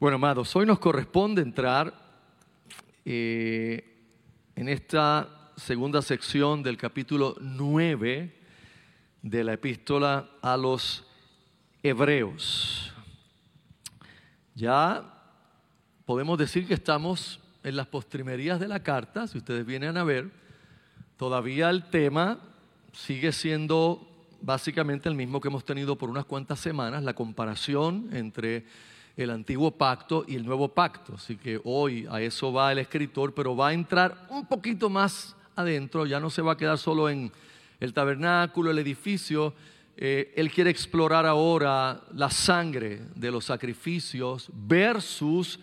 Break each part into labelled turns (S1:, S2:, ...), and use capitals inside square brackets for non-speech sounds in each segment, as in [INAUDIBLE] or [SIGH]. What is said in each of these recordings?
S1: Bueno, amados, hoy nos corresponde entrar eh, en esta segunda sección del capítulo 9 de la epístola a los hebreos. Ya podemos decir que estamos en las postrimerías de la carta, si ustedes vienen a ver, todavía el tema sigue siendo básicamente el mismo que hemos tenido por unas cuantas semanas, la comparación entre el antiguo pacto y el nuevo pacto. Así que hoy a eso va el escritor, pero va a entrar un poquito más adentro, ya no se va a quedar solo en el tabernáculo, el edificio. Eh, él quiere explorar ahora la sangre de los sacrificios versus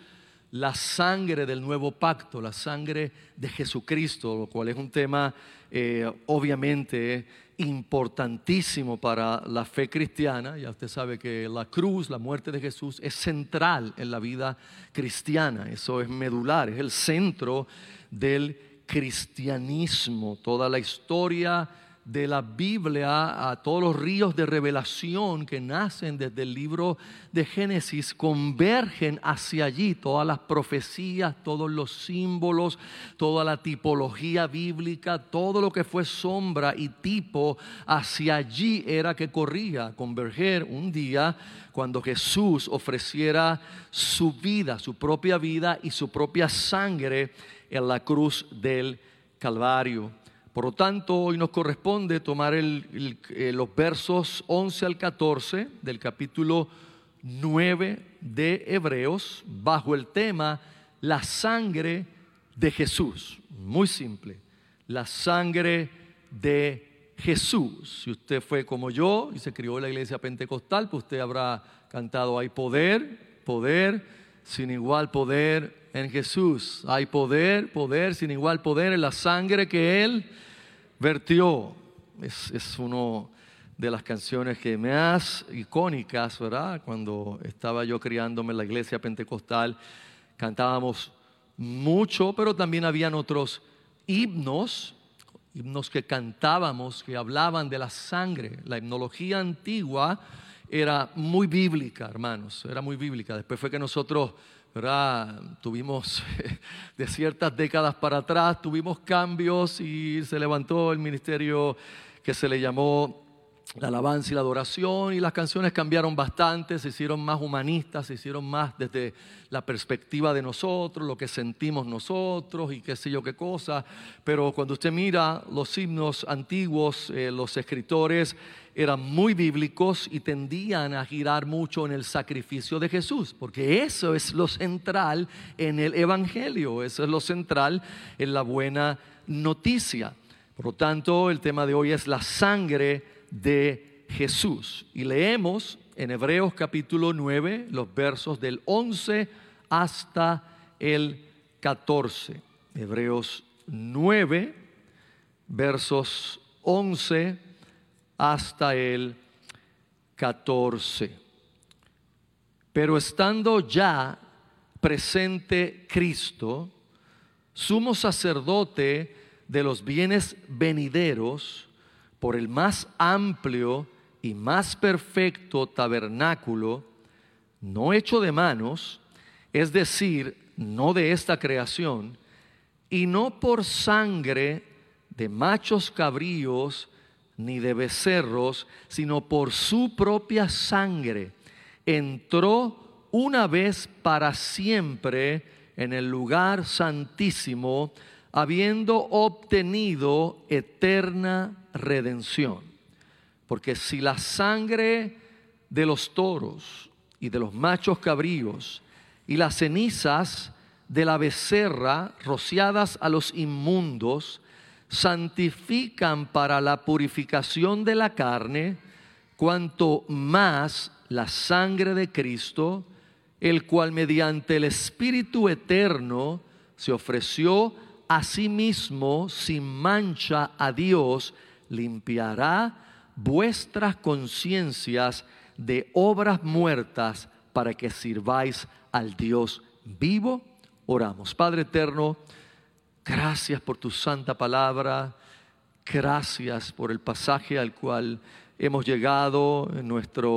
S1: la sangre del nuevo pacto, la sangre de Jesucristo, lo cual es un tema eh, obviamente importantísimo para la fe cristiana. Ya usted sabe que la cruz, la muerte de Jesús, es central en la vida cristiana. Eso es medular, es el centro del cristianismo. Toda la historia de la Biblia a todos los ríos de revelación que nacen desde el libro de Génesis convergen hacia allí. Todas las profecías, todos los símbolos, toda la tipología bíblica, todo lo que fue sombra y tipo, hacia allí era que corría converger un día cuando Jesús ofreciera su vida, su propia vida y su propia sangre en la cruz del Calvario. Por lo tanto, hoy nos corresponde tomar eh, los versos 11 al 14 del capítulo 9 de Hebreos bajo el tema la sangre de Jesús. Muy simple, la sangre de Jesús. Si usted fue como yo y se crió en la iglesia pentecostal, pues usted habrá cantado hay poder, poder, sin igual poder en Jesús. Hay poder, poder, sin igual poder en la sangre que Él vertió. Es, es una de las canciones que más icónicas, ¿verdad? Cuando estaba yo criándome en la iglesia pentecostal, cantábamos mucho, pero también habían otros himnos, himnos que cantábamos, que hablaban de la sangre. La himnología antigua era muy bíblica, hermanos, era muy bíblica. Después fue que nosotros Tuvimos [LAUGHS] de ciertas décadas para atrás, tuvimos cambios y se levantó el ministerio que se le llamó la alabanza y la adoración y las canciones cambiaron bastante, se hicieron más humanistas, se hicieron más desde la perspectiva de nosotros, lo que sentimos nosotros y qué sé yo qué cosa. Pero cuando usted mira los himnos antiguos, eh, los escritores eran muy bíblicos y tendían a girar mucho en el sacrificio de Jesús, porque eso es lo central en el Evangelio, eso es lo central en la buena noticia. Por lo tanto, el tema de hoy es la sangre de Jesús. Y leemos en Hebreos capítulo 9 los versos del 11 hasta el 14. Hebreos 9, versos 11 hasta el 14. Pero estando ya presente Cristo, sumo sacerdote de los bienes venideros, por el más amplio y más perfecto tabernáculo, no hecho de manos, es decir, no de esta creación, y no por sangre de machos cabríos ni de becerros, sino por su propia sangre, entró una vez para siempre en el lugar santísimo, habiendo obtenido eterna redención. Porque si la sangre de los toros y de los machos cabríos y las cenizas de la becerra rociadas a los inmundos santifican para la purificación de la carne, cuanto más la sangre de Cristo, el cual mediante el Espíritu eterno se ofreció a sí mismo sin mancha a Dios, limpiará vuestras conciencias de obras muertas para que sirváis al Dios vivo. Oramos. Padre eterno, gracias por tu santa palabra. Gracias por el pasaje al cual hemos llegado en nuestra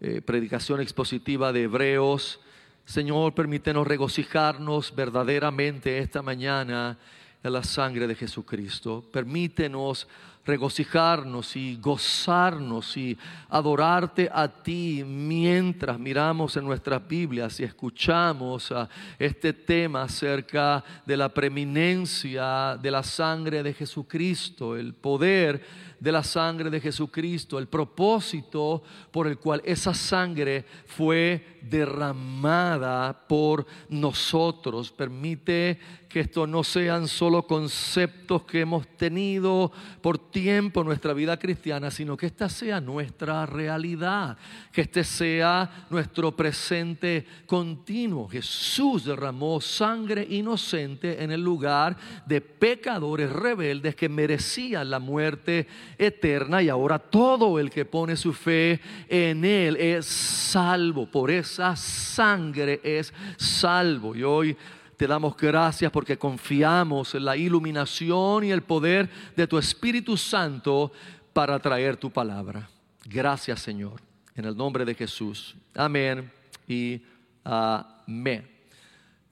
S1: eh, predicación expositiva de Hebreos. Señor, permítenos regocijarnos verdaderamente esta mañana en la sangre de Jesucristo. Permítenos regocijarnos y gozarnos y adorarte a ti mientras miramos en nuestras Biblias y escuchamos este tema acerca de la preeminencia de la sangre de Jesucristo, el poder de la sangre de Jesucristo, el propósito por el cual esa sangre fue derramada por nosotros. Permite que esto no sean solo conceptos que hemos tenido por tiempo en nuestra vida cristiana, sino que esta sea nuestra realidad, que este sea nuestro presente continuo. Jesús derramó sangre inocente en el lugar de pecadores rebeldes que merecían la muerte eterna y ahora todo el que pone su fe en Él es salvo. Por esa sangre es salvo. Y hoy te damos gracias porque confiamos en la iluminación y el poder de tu Espíritu Santo para traer tu palabra. Gracias Señor, en el nombre de Jesús. Amén y amén.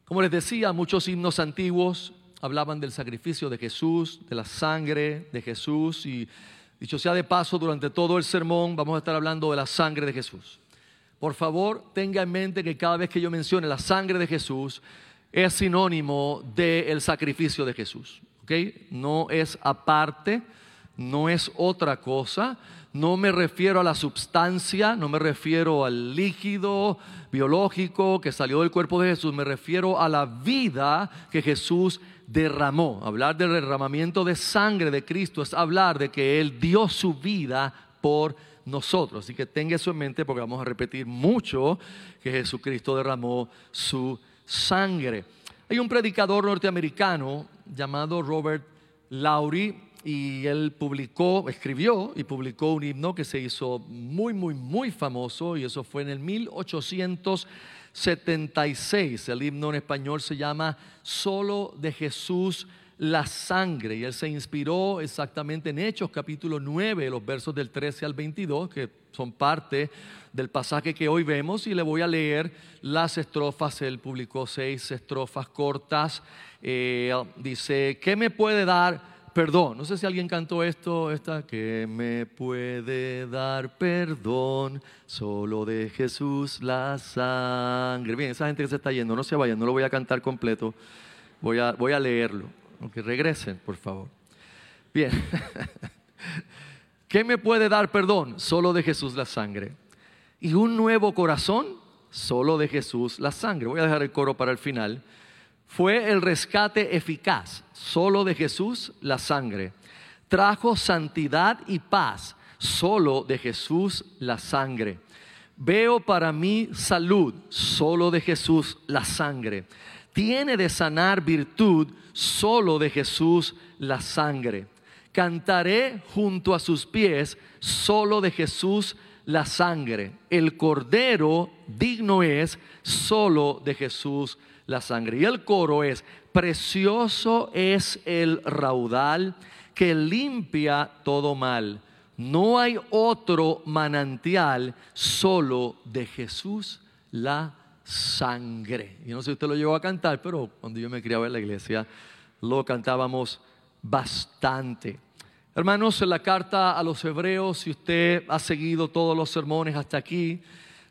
S1: Como les decía, muchos himnos antiguos hablaban del sacrificio de Jesús, de la sangre de Jesús y dicho sea de paso, durante todo el sermón vamos a estar hablando de la sangre de Jesús. Por favor, tenga en mente que cada vez que yo mencione la sangre de Jesús, es sinónimo del sacrificio de Jesús. ¿okay? No es aparte, no es otra cosa. No me refiero a la sustancia, no me refiero al líquido biológico que salió del cuerpo de Jesús, me refiero a la vida que Jesús derramó. Hablar del derramamiento de sangre de Cristo es hablar de que Él dio su vida por nosotros. Así que tenga eso en mente porque vamos a repetir mucho que Jesucristo derramó su sangre. Hay un predicador norteamericano llamado Robert Lowry y él publicó, escribió y publicó un himno que se hizo muy, muy, muy famoso y eso fue en el 1876. El himno en español se llama Solo de Jesús la sangre. Y él se inspiró exactamente en Hechos capítulo 9, los versos del 13 al 22, que son parte del pasaje que hoy vemos y le voy a leer las estrofas. Él publicó seis estrofas cortas. Eh, dice, ¿qué me puede dar? Perdón, no sé si alguien cantó esto, esta, que me puede dar perdón, solo de Jesús la sangre. Bien, esa gente que se está yendo, no se vayan, no lo voy a cantar completo, voy a, voy a leerlo, aunque regresen, por favor. Bien, [LAUGHS] ¿qué me puede dar perdón? Solo de Jesús la sangre y un nuevo corazón, solo de Jesús la sangre. Voy a dejar el coro para el final. Fue el rescate eficaz, solo de Jesús la sangre. Trajo santidad y paz, solo de Jesús la sangre. Veo para mí salud, solo de Jesús la sangre. Tiene de sanar virtud, solo de Jesús la sangre. Cantaré junto a sus pies, solo de Jesús la sangre. El cordero digno es solo de Jesús la sangre. Y el coro es, precioso es el raudal que limpia todo mal. No hay otro manantial solo de Jesús la sangre. Y no sé si usted lo llegó a cantar, pero cuando yo me criaba en la iglesia lo cantábamos bastante. Hermanos, en la carta a los hebreos, si usted ha seguido todos los sermones hasta aquí,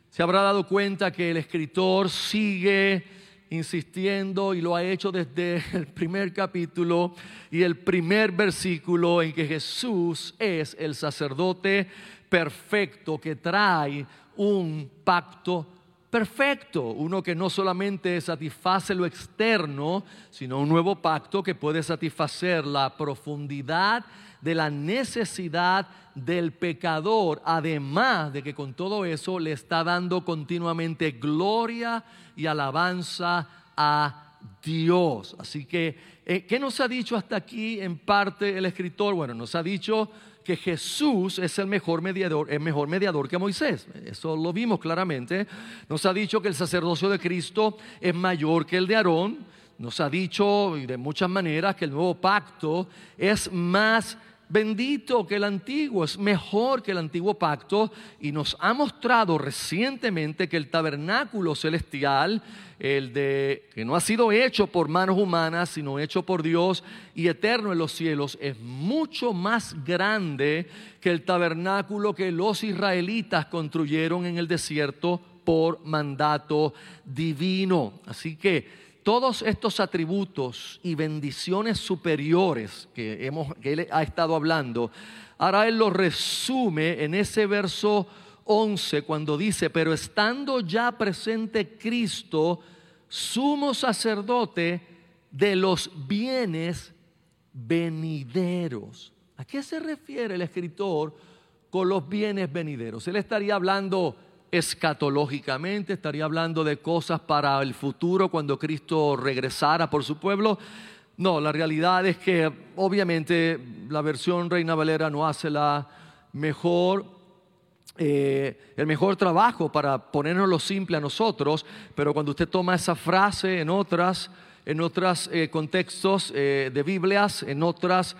S1: se habrá dado cuenta que el escritor sigue insistiendo y lo ha hecho desde [LAUGHS] el primer capítulo y el primer versículo en que Jesús es el sacerdote perfecto que trae un pacto perfecto, uno que no solamente satisface lo externo, sino un nuevo pacto que puede satisfacer la profundidad de la necesidad del pecador, además de que con todo eso le está dando continuamente gloria y alabanza a Dios. Así que, eh, ¿qué nos ha dicho hasta aquí en parte el escritor? Bueno, nos ha dicho que Jesús es el mejor mediador, el mejor mediador que Moisés. Eso lo vimos claramente. Nos ha dicho que el sacerdocio de Cristo es mayor que el de Aarón. Nos ha dicho de muchas maneras que el nuevo pacto es más bendito que el antiguo, es mejor que el antiguo pacto y nos ha mostrado recientemente que el tabernáculo celestial, el de que no ha sido hecho por manos humanas, sino hecho por Dios y eterno en los cielos, es mucho más grande que el tabernáculo que los israelitas construyeron en el desierto por mandato divino. Así que todos estos atributos y bendiciones superiores que, hemos, que él ha estado hablando, ahora él los resume en ese verso 11 cuando dice, pero estando ya presente Cristo, sumo sacerdote de los bienes venideros. ¿A qué se refiere el escritor con los bienes venideros? Él estaría hablando escatológicamente, estaría hablando de cosas para el futuro cuando Cristo regresara por su pueblo. No, la realidad es que obviamente la versión Reina Valera no hace la mejor, eh, el mejor trabajo para ponernos lo simple a nosotros, pero cuando usted toma esa frase en otras, en otros eh, contextos eh, de Biblias, en otras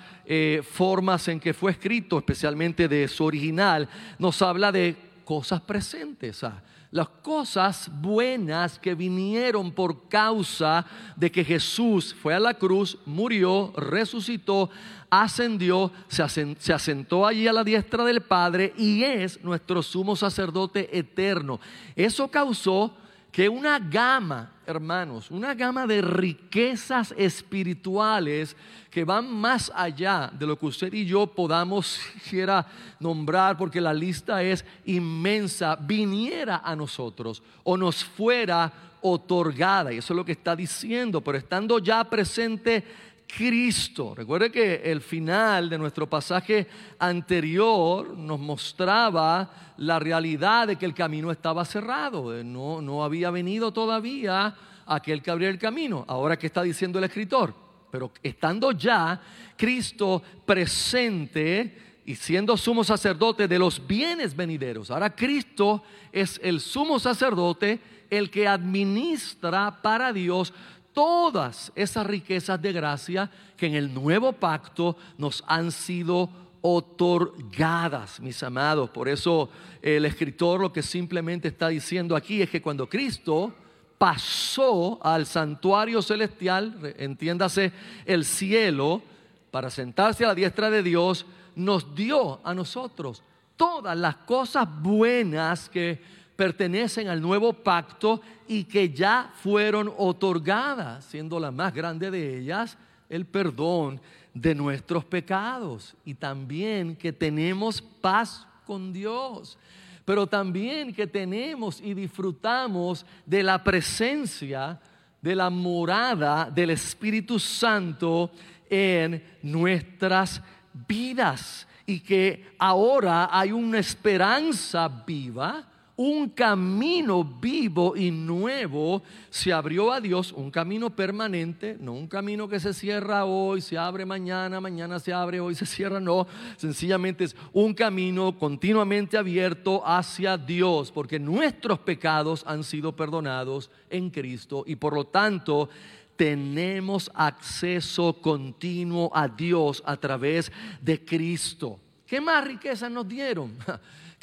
S1: formas en que fue escrito, especialmente de su original, nos habla de cosas presentes, ah, las cosas buenas que vinieron por causa de que Jesús fue a la cruz, murió, resucitó, ascendió, se asentó allí a la diestra del Padre y es nuestro sumo sacerdote eterno. Eso causó que una gama, hermanos, una gama de riquezas espirituales que van más allá de lo que usted y yo podamos [LAUGHS] quiera nombrar, porque la lista es inmensa, viniera a nosotros o nos fuera otorgada. Y eso es lo que está diciendo, pero estando ya presente Cristo. Recuerde que el final de nuestro pasaje anterior nos mostraba la realidad de que el camino estaba cerrado, no, no había venido todavía aquel que abriera el camino. Ahora, ¿qué está diciendo el escritor? Pero estando ya Cristo presente y siendo sumo sacerdote de los bienes venideros, ahora Cristo es el sumo sacerdote, el que administra para Dios todas esas riquezas de gracia que en el nuevo pacto nos han sido otorgadas, mis amados. Por eso el escritor lo que simplemente está diciendo aquí es que cuando Cristo pasó al santuario celestial, entiéndase el cielo, para sentarse a la diestra de Dios, nos dio a nosotros todas las cosas buenas que pertenecen al nuevo pacto y que ya fueron otorgadas, siendo la más grande de ellas el perdón de nuestros pecados. Y también que tenemos paz con Dios, pero también que tenemos y disfrutamos de la presencia, de la morada del Espíritu Santo en nuestras vidas. Y que ahora hay una esperanza viva un camino vivo y nuevo se abrió a Dios, un camino permanente, no un camino que se cierra hoy, se abre mañana, mañana se abre, hoy se cierra, no, sencillamente es un camino continuamente abierto hacia Dios, porque nuestros pecados han sido perdonados en Cristo y por lo tanto tenemos acceso continuo a Dios a través de Cristo. ¿Qué más riquezas nos dieron? [LAUGHS]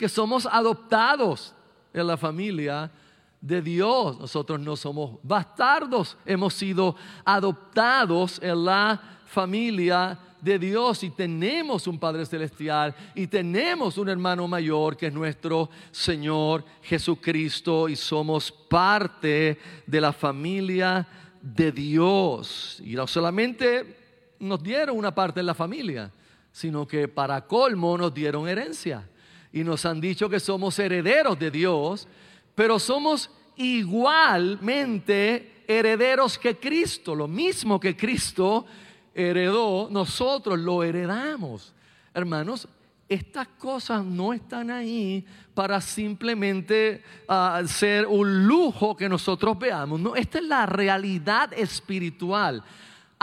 S1: Que somos adoptados en la familia de Dios. Nosotros no somos bastardos, hemos sido adoptados en la familia de Dios y tenemos un Padre Celestial y tenemos un hermano mayor que es nuestro Señor Jesucristo y somos parte de la familia de Dios. Y no solamente nos dieron una parte de la familia, sino que para colmo nos dieron herencia y nos han dicho que somos herederos de Dios, pero somos igualmente herederos que Cristo, lo mismo que Cristo heredó, nosotros lo heredamos. Hermanos, estas cosas no están ahí para simplemente ah, ser un lujo que nosotros veamos. No, esta es la realidad espiritual.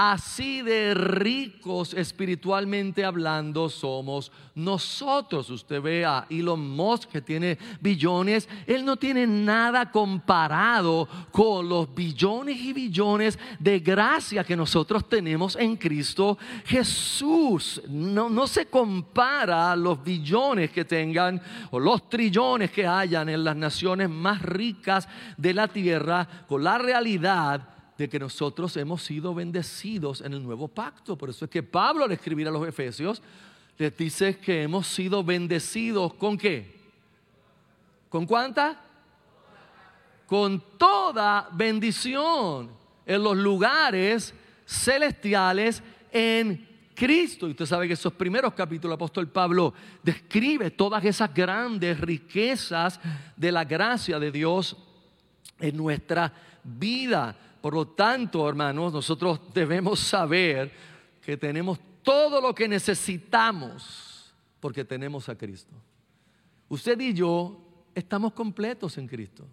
S1: Así de ricos espiritualmente hablando somos nosotros. Usted ve a Elon Musk que tiene billones. Él no tiene nada comparado con los billones y billones de gracia que nosotros tenemos en Cristo Jesús. No, no se compara los billones que tengan o los trillones que hayan en las naciones más ricas de la tierra con la realidad de que nosotros hemos sido bendecidos en el nuevo pacto. Por eso es que Pablo al escribir a los Efesios les dice que hemos sido bendecidos con qué? ¿Con cuánta? Con toda bendición en los lugares celestiales en Cristo. Y usted sabe que esos primeros capítulos, apóstol Pablo describe todas esas grandes riquezas de la gracia de Dios en nuestra vida. Por lo tanto, hermanos, nosotros debemos saber que tenemos todo lo que necesitamos porque tenemos a Cristo. Usted y yo estamos completos en Cristo.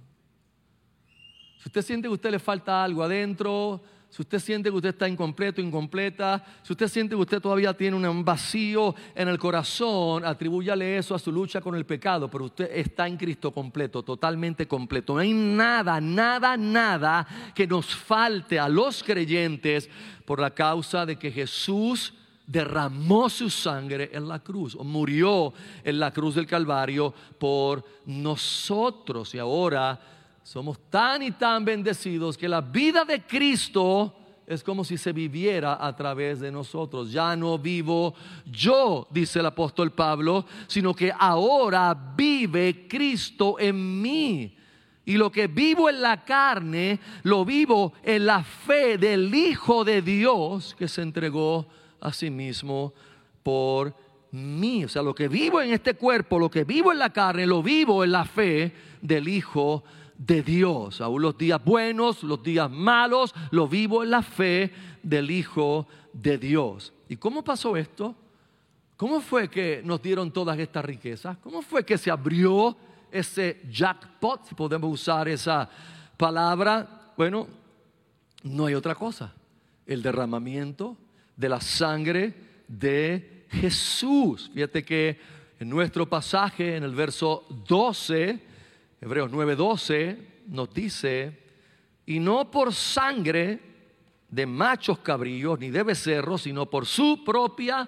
S1: Si usted siente que a usted le falta algo adentro, si usted siente que usted está incompleto, incompleta, si usted siente que usted todavía tiene un vacío en el corazón, atribúyale eso a su lucha con el pecado, pero usted está en Cristo completo, totalmente completo. No hay nada, nada, nada que nos falte a los creyentes por la causa de que Jesús derramó su sangre en la cruz o murió en la cruz del Calvario por nosotros. Y ahora somos tan y tan bendecidos que la vida de Cristo es como si se viviera a través de nosotros. Ya no vivo yo, dice el apóstol Pablo, sino que ahora vive Cristo en mí. Y lo que vivo en la carne, lo vivo en la fe del Hijo de Dios que se entregó a sí mismo por mí. O sea, lo que vivo en este cuerpo, lo que vivo en la carne, lo vivo en la fe del Hijo de de Dios. Aún los días buenos, los días malos, lo vivo en la fe del Hijo de Dios. ¿Y cómo pasó esto? ¿Cómo fue que nos dieron todas estas riquezas? ¿Cómo fue que se abrió ese jackpot, si podemos usar esa palabra? Bueno, no hay otra cosa. El derramamiento de la sangre de Jesús. Fíjate que en nuestro pasaje, en el verso 12, Hebreos 9:12 nos dice, y no por sangre de machos cabrillos ni de becerros, sino por su propia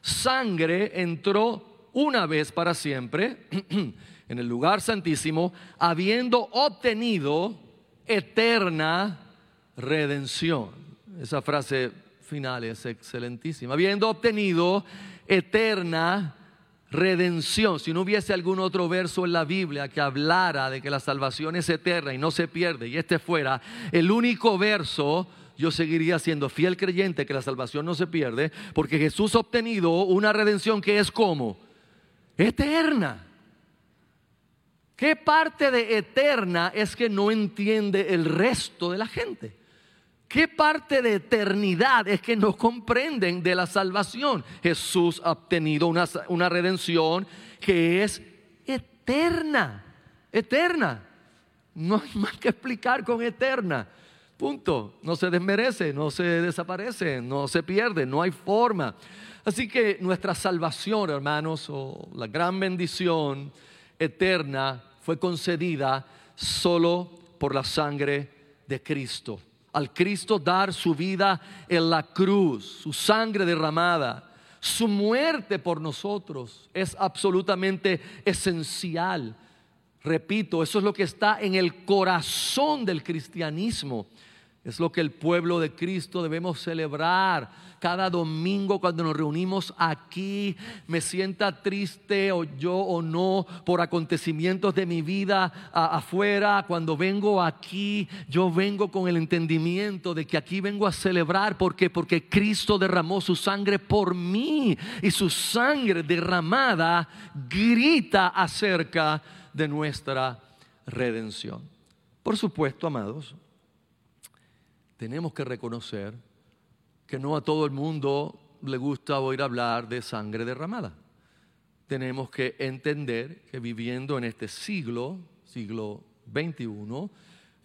S1: sangre entró una vez para siempre [CLEARS THROAT] en el lugar santísimo, habiendo obtenido eterna redención. Esa frase final es excelentísima. Habiendo obtenido eterna redención. Si no hubiese algún otro verso en la Biblia que hablara de que la salvación es eterna y no se pierde, y este fuera el único verso, yo seguiría siendo fiel creyente que la salvación no se pierde, porque Jesús ha obtenido una redención que es como eterna. ¿Qué parte de eterna es que no entiende el resto de la gente? ¿Qué parte de eternidad es que no comprenden de la salvación? Jesús ha obtenido una, una redención que es eterna, eterna. No hay [LAUGHS] más que explicar con eterna. Punto. No se desmerece, no se desaparece, no se pierde, no hay forma. Así que nuestra salvación, hermanos, o la gran bendición eterna fue concedida solo por la sangre de Cristo al Cristo dar su vida en la cruz, su sangre derramada, su muerte por nosotros es absolutamente esencial. Repito, eso es lo que está en el corazón del cristianismo. Es lo que el pueblo de Cristo debemos celebrar cada domingo cuando nos reunimos aquí. Me sienta triste o yo o no por acontecimientos de mi vida afuera. Cuando vengo aquí, yo vengo con el entendimiento de que aquí vengo a celebrar. ¿Por Porque Cristo derramó su sangre por mí y su sangre derramada grita acerca de nuestra redención. Por supuesto, amados tenemos que reconocer que no a todo el mundo le gusta oír hablar de sangre derramada. Tenemos que entender que viviendo en este siglo, siglo XXI,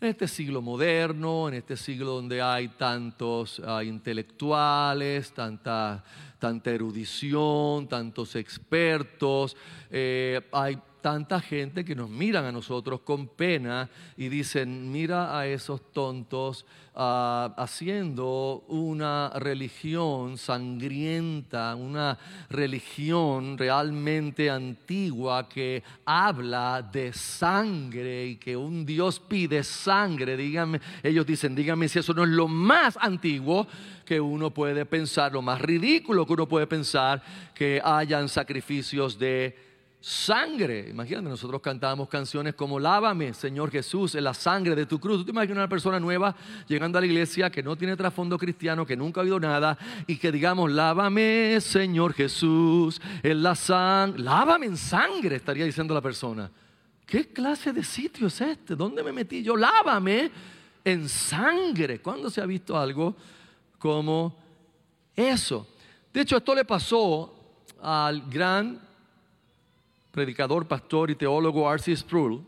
S1: en este siglo moderno, en este siglo donde hay tantos ah, intelectuales, tanta, tanta erudición, tantos expertos, eh, hay tanta gente que nos miran a nosotros con pena y dicen, mira a esos tontos ah, haciendo una religión sangrienta, una religión realmente antigua que habla de sangre y que un Dios pide sangre. Díganme, ellos dicen, díganme si eso no es lo más antiguo que uno puede pensar, lo más ridículo que uno puede pensar, que hayan sacrificios de sangre. Imagínate, nosotros cantábamos canciones como Lávame, Señor Jesús, en la sangre de tu cruz. ¿Tú te imaginas una persona nueva llegando a la iglesia que no tiene trasfondo cristiano, que nunca ha oído nada y que digamos, Lávame, Señor Jesús, en la sangre, lávame en sangre, estaría diciendo la persona. ¿Qué clase de sitio es este? ¿Dónde me metí yo? Lávame en sangre. ¿Cuándo se ha visto algo como eso? De hecho, esto le pasó al gran predicador, pastor y teólogo R.C. Sproul,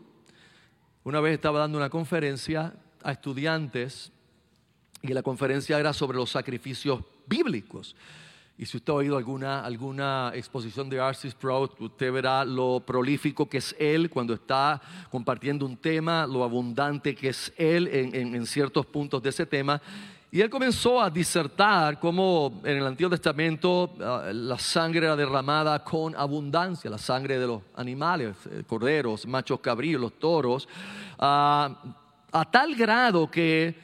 S1: una vez estaba dando una conferencia a estudiantes y la conferencia era sobre los sacrificios bíblicos. Y si usted ha oído alguna, alguna exposición de R.C. Sproul, usted verá lo prolífico que es él cuando está compartiendo un tema, lo abundante que es él en, en ciertos puntos de ese tema. Y él comenzó a disertar cómo en el Antiguo Testamento ah, la sangre era derramada con abundancia, la sangre de los animales, eh, corderos, machos cabríos, los toros, ah, a tal grado que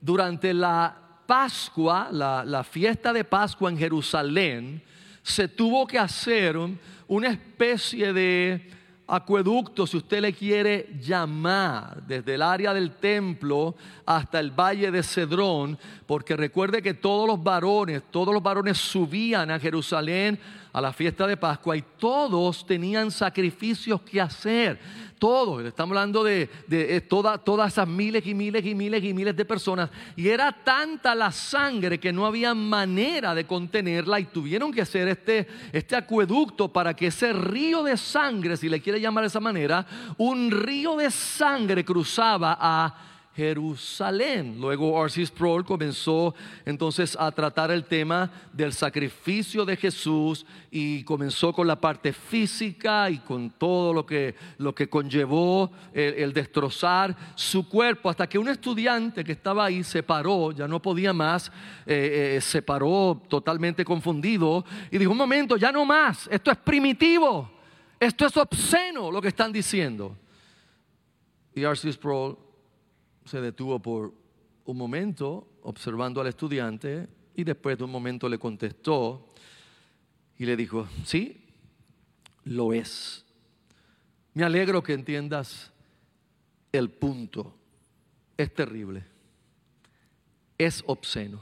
S1: durante la Pascua, la, la, fiesta de Pascua en Jerusalén, se tuvo que hacer una especie de acueducto, si usted le quiere llamar, desde el área del templo hasta el valle de Cedrón, porque recuerde que todos los varones, todos los varones subían a Jerusalén a la fiesta de Pascua y todos tenían sacrificios que hacer. Todos, estamos hablando de, eh, todas esas miles y miles y miles y miles de personas, y era tanta la sangre que no había manera de contenerla y tuvieron que hacer este, este acueducto para que ese río de sangre, si le quiere llamar de esa manera, un río de sangre cruzaba a Jerusalén. Luego R.C. Sproul comenzó entonces a tratar el tema del sacrificio de Jesús y comenzó con la parte física y con todo lo que, lo que conllevó el, destrozar su cuerpo, hasta que un estudiante que estaba ahí se paró, ya no podía más, eh, eh, se paró totalmente confundido y dijo, un momento, ya no más, esto es primitivo, esto es obsceno lo que están diciendo. Y R.C. Sproul se detuvo por un momento observando al estudiante y después de un momento le contestó y le dijo, sí, lo es. Me alegro que entiendas el punto. Es terrible. Es obsceno.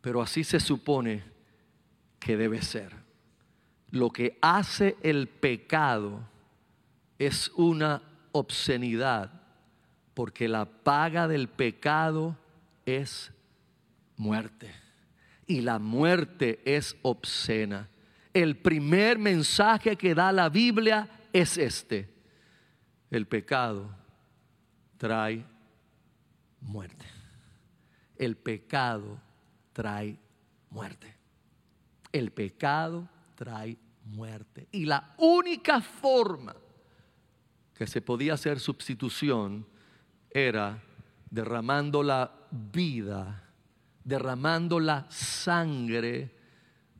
S1: Pero así se supone que debe ser. Lo que hace el pecado es una obscenidad porque la paga del pecado es muerte. Y la muerte es obscena. El primer mensaje que da la Biblia es este. El pecado trae muerte. El pecado trae muerte. El pecado trae muerte. Y la única forma que se podía hacer sustitución era derramando la vida, derramando la sangre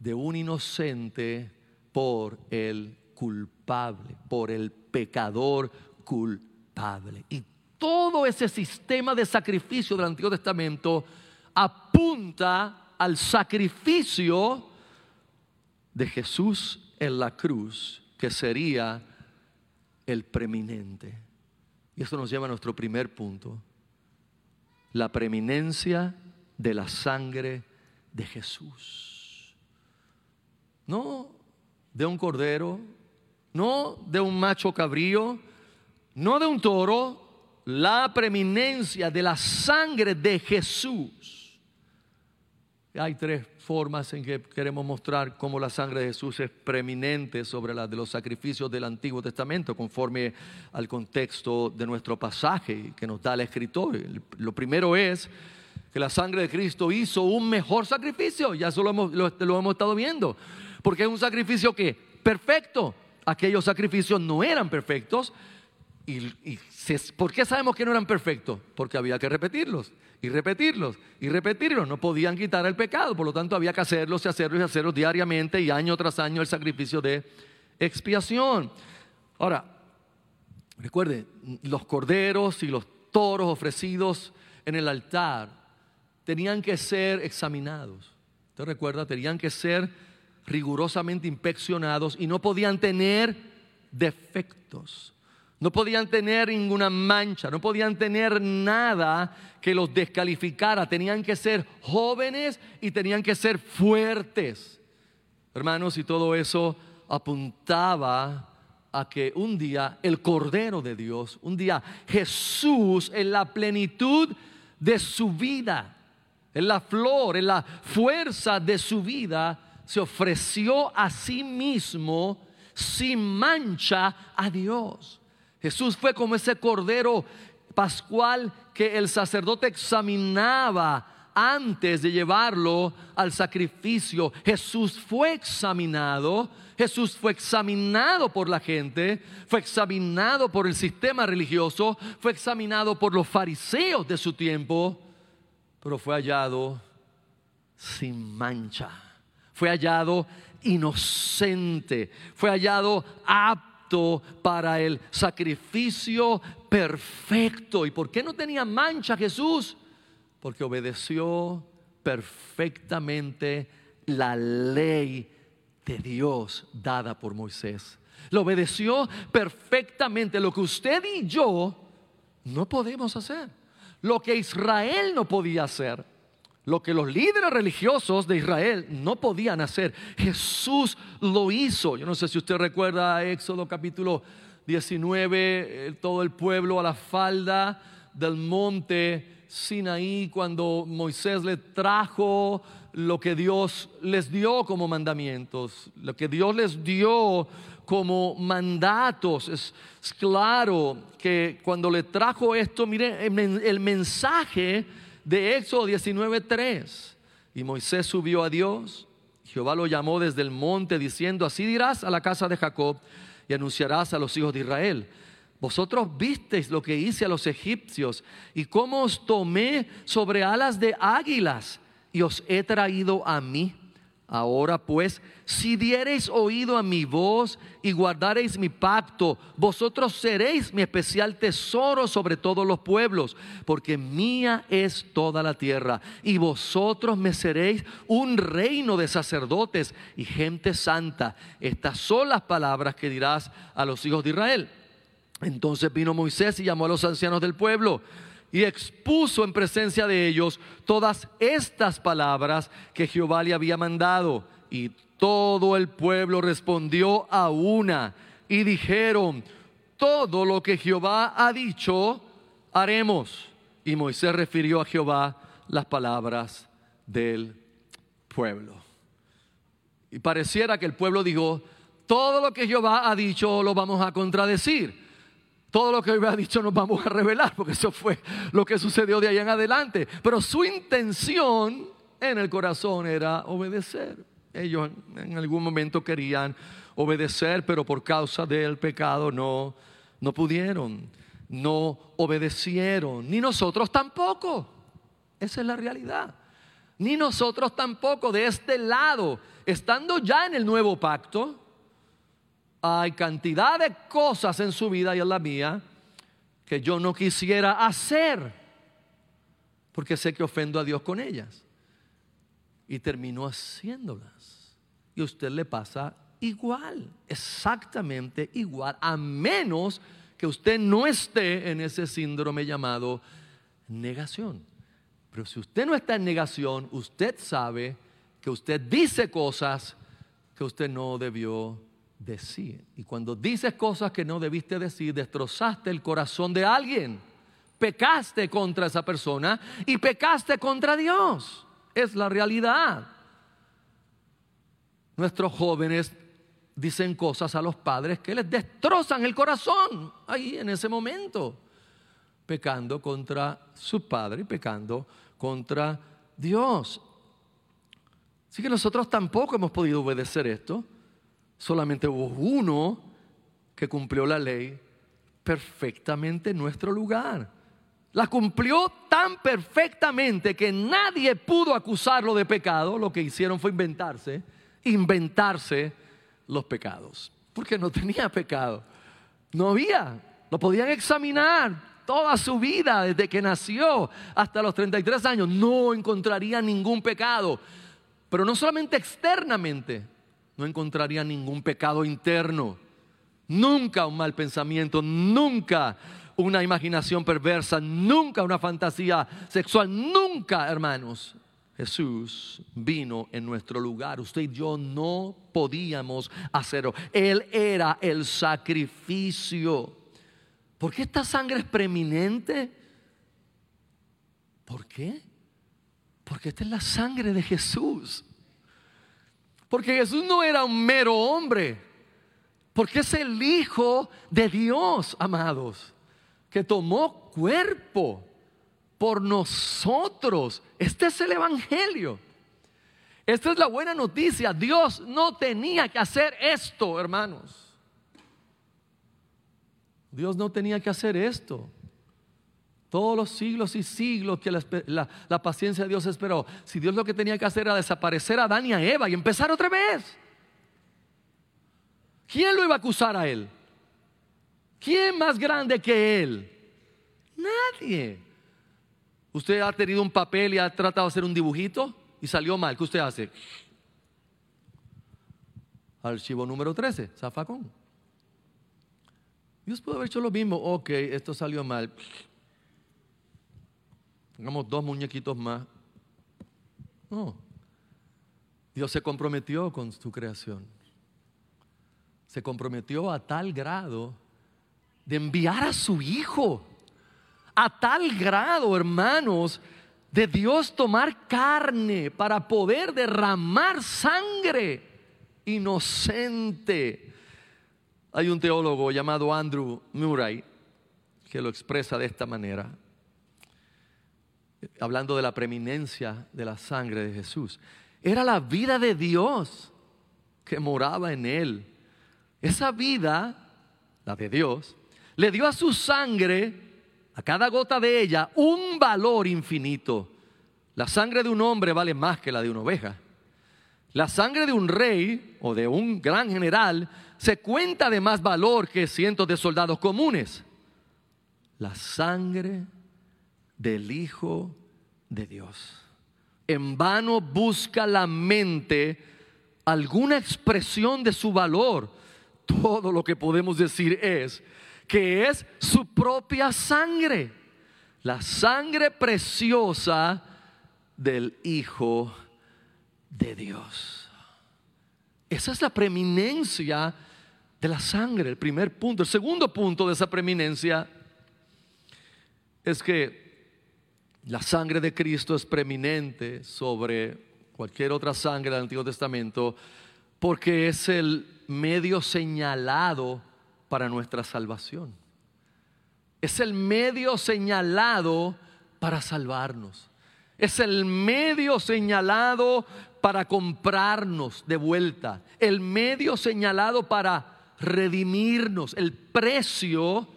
S1: de un inocente por el culpable, por el pecador culpable. Y todo ese sistema de sacrificio del Antiguo Testamento apunta al sacrificio de Jesús en la cruz, que sería el preeminente. Y esto nos lleva a nuestro primer punto, la preeminencia de la sangre de Jesús. No de un cordero, no de un macho cabrío, no de un toro, la preeminencia de la sangre de Jesús hay tres formas en que queremos mostrar cómo la sangre de Jesús es preeminente sobre la de los sacrificios del Antiguo Testamento, conforme al contexto de nuestro pasaje que nos da el escritor. Lo primero es que la sangre de Cristo hizo un mejor sacrificio, ya eso lo hemos, lo hemos estado viendo, porque es un sacrificio que perfecto, aquellos sacrificios no eran perfectos, y, ¿Por qué sabemos que no eran perfectos? Porque había que repetirlos y repetirlos y repetirlos. No podían quitar el pecado, por lo tanto había que hacerlos y hacerlos y hacerlos diariamente y año tras año el sacrificio de expiación. Ahora, recuerde, los corderos y los toros ofrecidos en el altar tenían que ser examinados. ¿Usted recuerda? Tenían que ser rigurosamente inspeccionados y no podían tener defectos. No podían tener ninguna mancha, no podían tener nada que los descalificara. Tenían que ser jóvenes y tenían que ser fuertes. Hermanos, y todo eso apuntaba a que un día el Cordero de Dios, un día Jesús en la plenitud de su vida, en la flor, en la fuerza de su vida, se ofreció a sí mismo sin mancha a Dios. Jesús fue como ese cordero pascual que el sacerdote examinaba antes de llevarlo al sacrificio. Jesús fue examinado, Jesús fue examinado por la gente, fue examinado por el sistema religioso, fue examinado por los fariseos de su tiempo, pero fue hallado sin mancha, fue hallado inocente, fue hallado apto para el sacrificio perfecto. ¿Y por qué no tenía mancha Jesús? Porque obedeció perfectamente la ley de Dios dada por Moisés. Lo obedeció perfectamente lo que usted y yo no podemos hacer. Lo que Israel no podía hacer lo que los líderes religiosos de Israel no podían hacer. Jesús lo hizo. Yo no sé si usted recuerda Éxodo capítulo 19, eh, todo el pueblo a la falda del monte Sinaí cuando Moisés le trajo lo que Dios les dio como mandamientos, lo que Dios les dio como mandatos. Es, claro que cuando le trajo esto, mire, el mensaje de Éxodo 19:3. Y Moisés subió a Dios, Jehová lo llamó desde el monte diciendo, así dirás a la casa de Jacob y anunciarás a los hijos de Israel. Vosotros visteis lo que hice a los egipcios y cómo os tomé sobre alas de águilas y os he traído a mí. Ahora pues, si diereis oído a mi voz y guardareis mi pacto, vosotros seréis mi especial tesoro sobre todos los pueblos, porque mía es toda la tierra. Y vosotros me seréis un reino de sacerdotes y gente santa. Estas son las palabras que dirás a los hijos de Israel. Entonces vino Moisés y llamó a los ancianos del pueblo y expuso en presencia de ellos todas estas palabras que Jehová le había mandado. Y todo el pueblo respondió a una y dijeron, todo lo que Jehová ha dicho, haremos. Y Moisés refirió a Jehová las palabras del pueblo. Y pareciera que el pueblo dijo, todo lo que Jehová ha dicho lo vamos a contradecir todo lo que ha dicho nos vamos a revelar, porque eso fue lo que sucedió de ahí en adelante. Pero su intención en el corazón era obedecer. Ellos en algún momento querían obedecer, pero por causa del pecado no, no pudieron, no obedecieron, ni nosotros tampoco. Esa es la realidad. Ni nosotros tampoco de este lado, estando ya en el nuevo pacto, hay cantidad de cosas en su vida y en la mía que yo no quisiera hacer porque sé que ofendo a Dios con ellas. Y termino haciéndolas. Y a usted le pasa igual, exactamente igual, a menos que usted no esté en ese síndrome llamado negación. Pero si usted no está en negación, usted sabe que usted dice cosas que usted no debió decir. Y cuando dices cosas que no debiste decir, destrozaste el corazón de alguien. Pecaste contra esa persona y pecaste contra Dios. es la realidad. Nuestros jóvenes dicen cosas a los padres que les destrozan el corazón ahí en ese momento, pecando contra su padre y pecando contra Dios. Así que nosotros tampoco hemos podido obedecer esto. Solamente hubo uno que cumplió la ley perfectamente en nuestro lugar. La cumplió tan perfectamente que nadie pudo acusarlo de pecado. Lo que hicieron fue inventarse, inventarse los pecados. Porque no tenía pecado. No había. Lo podían examinar toda su vida, desde que nació hasta los 33 años. No encontraría ningún pecado. Pero no solamente externamente, no encontraría ningún pecado interno. Nunca un mal pensamiento, nunca una imaginación perversa, nunca una fantasía sexual, nunca, hermanos. Jesús vino en nuestro lugar. Usted y yo no podíamos hacerlo. Él era el sacrificio. ¿Por qué esta sangre es preeminente? ¿Por qué? Porque esta es la sangre de Jesús. Porque Jesús no era un mero hombre. Porque es el Hijo de Dios, amados, que tomó cuerpo por nosotros. Este es el Evangelio. Esta es la buena noticia. Dios no tenía que hacer esto, hermanos. Dios no tenía que hacer esto. Todos los siglos y siglos que la, paciencia de Dios esperó. Si Dios lo que tenía que hacer era desaparecer a Adán y a Eva y empezar otra vez. ¿Quién lo iba a acusar a él? ¿Quién más grande que él? Nadie. Usted ha tenido un papel y ha tratado de hacer un dibujito y salió mal. ¿Qué usted hace? Archivo número 13, zafacón. Dios pudo haber hecho lo mismo. Ok, esto salió mal. Pongamos dos muñequitos más. No. Dios se comprometió con su creación. Se comprometió a tal grado de enviar a su hijo a tal grado, hermanos, de Dios tomar carne para poder derramar sangre inocente. Hay un teólogo llamado Andrew Murray que lo expresa de esta manera, hablando de la preeminencia de la sangre de Jesús. Era la vida de Dios que moraba en él. Esa vida, la de Dios, le dio a su sangre a cada gota de ella un valor infinito. La sangre de un hombre vale más que la de una oveja. La sangre de un rey o de un gran general se cuenta de más valor que cientos de soldados comunes. La sangre del Hijo de Dios. En vano busca la mente alguna expresión de su valor. Todo lo que podemos decir es que es su propia sangre, la sangre preciosa del Hijo de Dios. Esa es la preeminencia de la sangre, el primer punto. El segundo punto de esa preeminencia es que la sangre de Cristo es preeminente sobre cualquier otra sangre del Antiguo Testamento porque es el medio señalado para nuestra salvación. Es el medio señalado para salvarnos. Es el medio señalado para comprarnos de vuelta. El medio señalado para redimirnos. El precio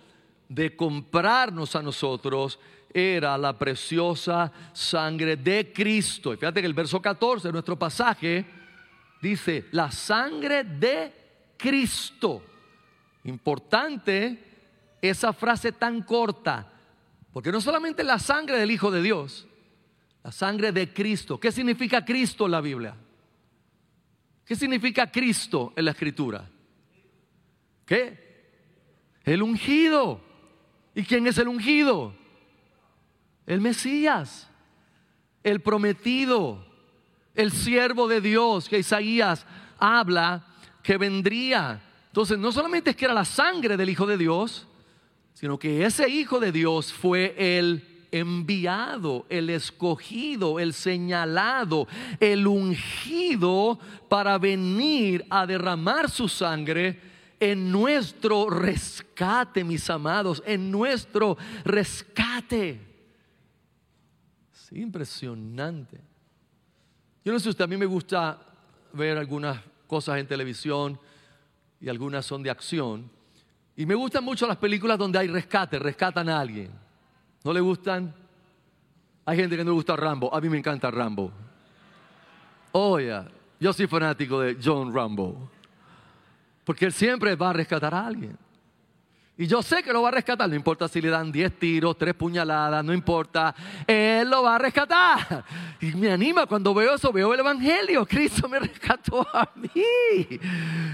S1: de comprarnos a nosotros era la preciosa sangre de Cristo. Y fíjate que el verso 14 de nuestro pasaje dice, la sangre de Cristo. Importante esa frase tan corta, porque no solamente la sangre del Hijo de Dios, la sangre de Cristo. ¿Qué significa Cristo en la Biblia? ¿Qué significa Cristo en la Escritura? ¿Qué? El ungido. ¿Y quién es el ungido? El Mesías, el prometido, el siervo de Dios que Isaías habla que vendría entonces, no solamente es que era la sangre del Hijo de Dios, sino que ese Hijo de Dios fue el enviado, el escogido, el señalado, el ungido para venir a derramar su sangre en nuestro rescate, mis amados, en nuestro rescate. Es impresionante. Yo no sé usted, a mí me gusta ver algunas cosas en televisión y algunas son de acción. Y me gustan mucho las películas donde hay rescate, rescatan a alguien. ¿No le gustan? Hay gente que no le gusta Rambo. A mí me encanta Rambo. Oh, Yo soy fanático de John Rambo. Porque él siempre va a rescatar a alguien. Y yo sé que lo va a rescatar, no importa si le dan 10 tiros, 3 puñaladas, no importa, Él lo va a rescatar. Y me anima cuando veo eso, veo el Evangelio, Cristo me rescató a mí.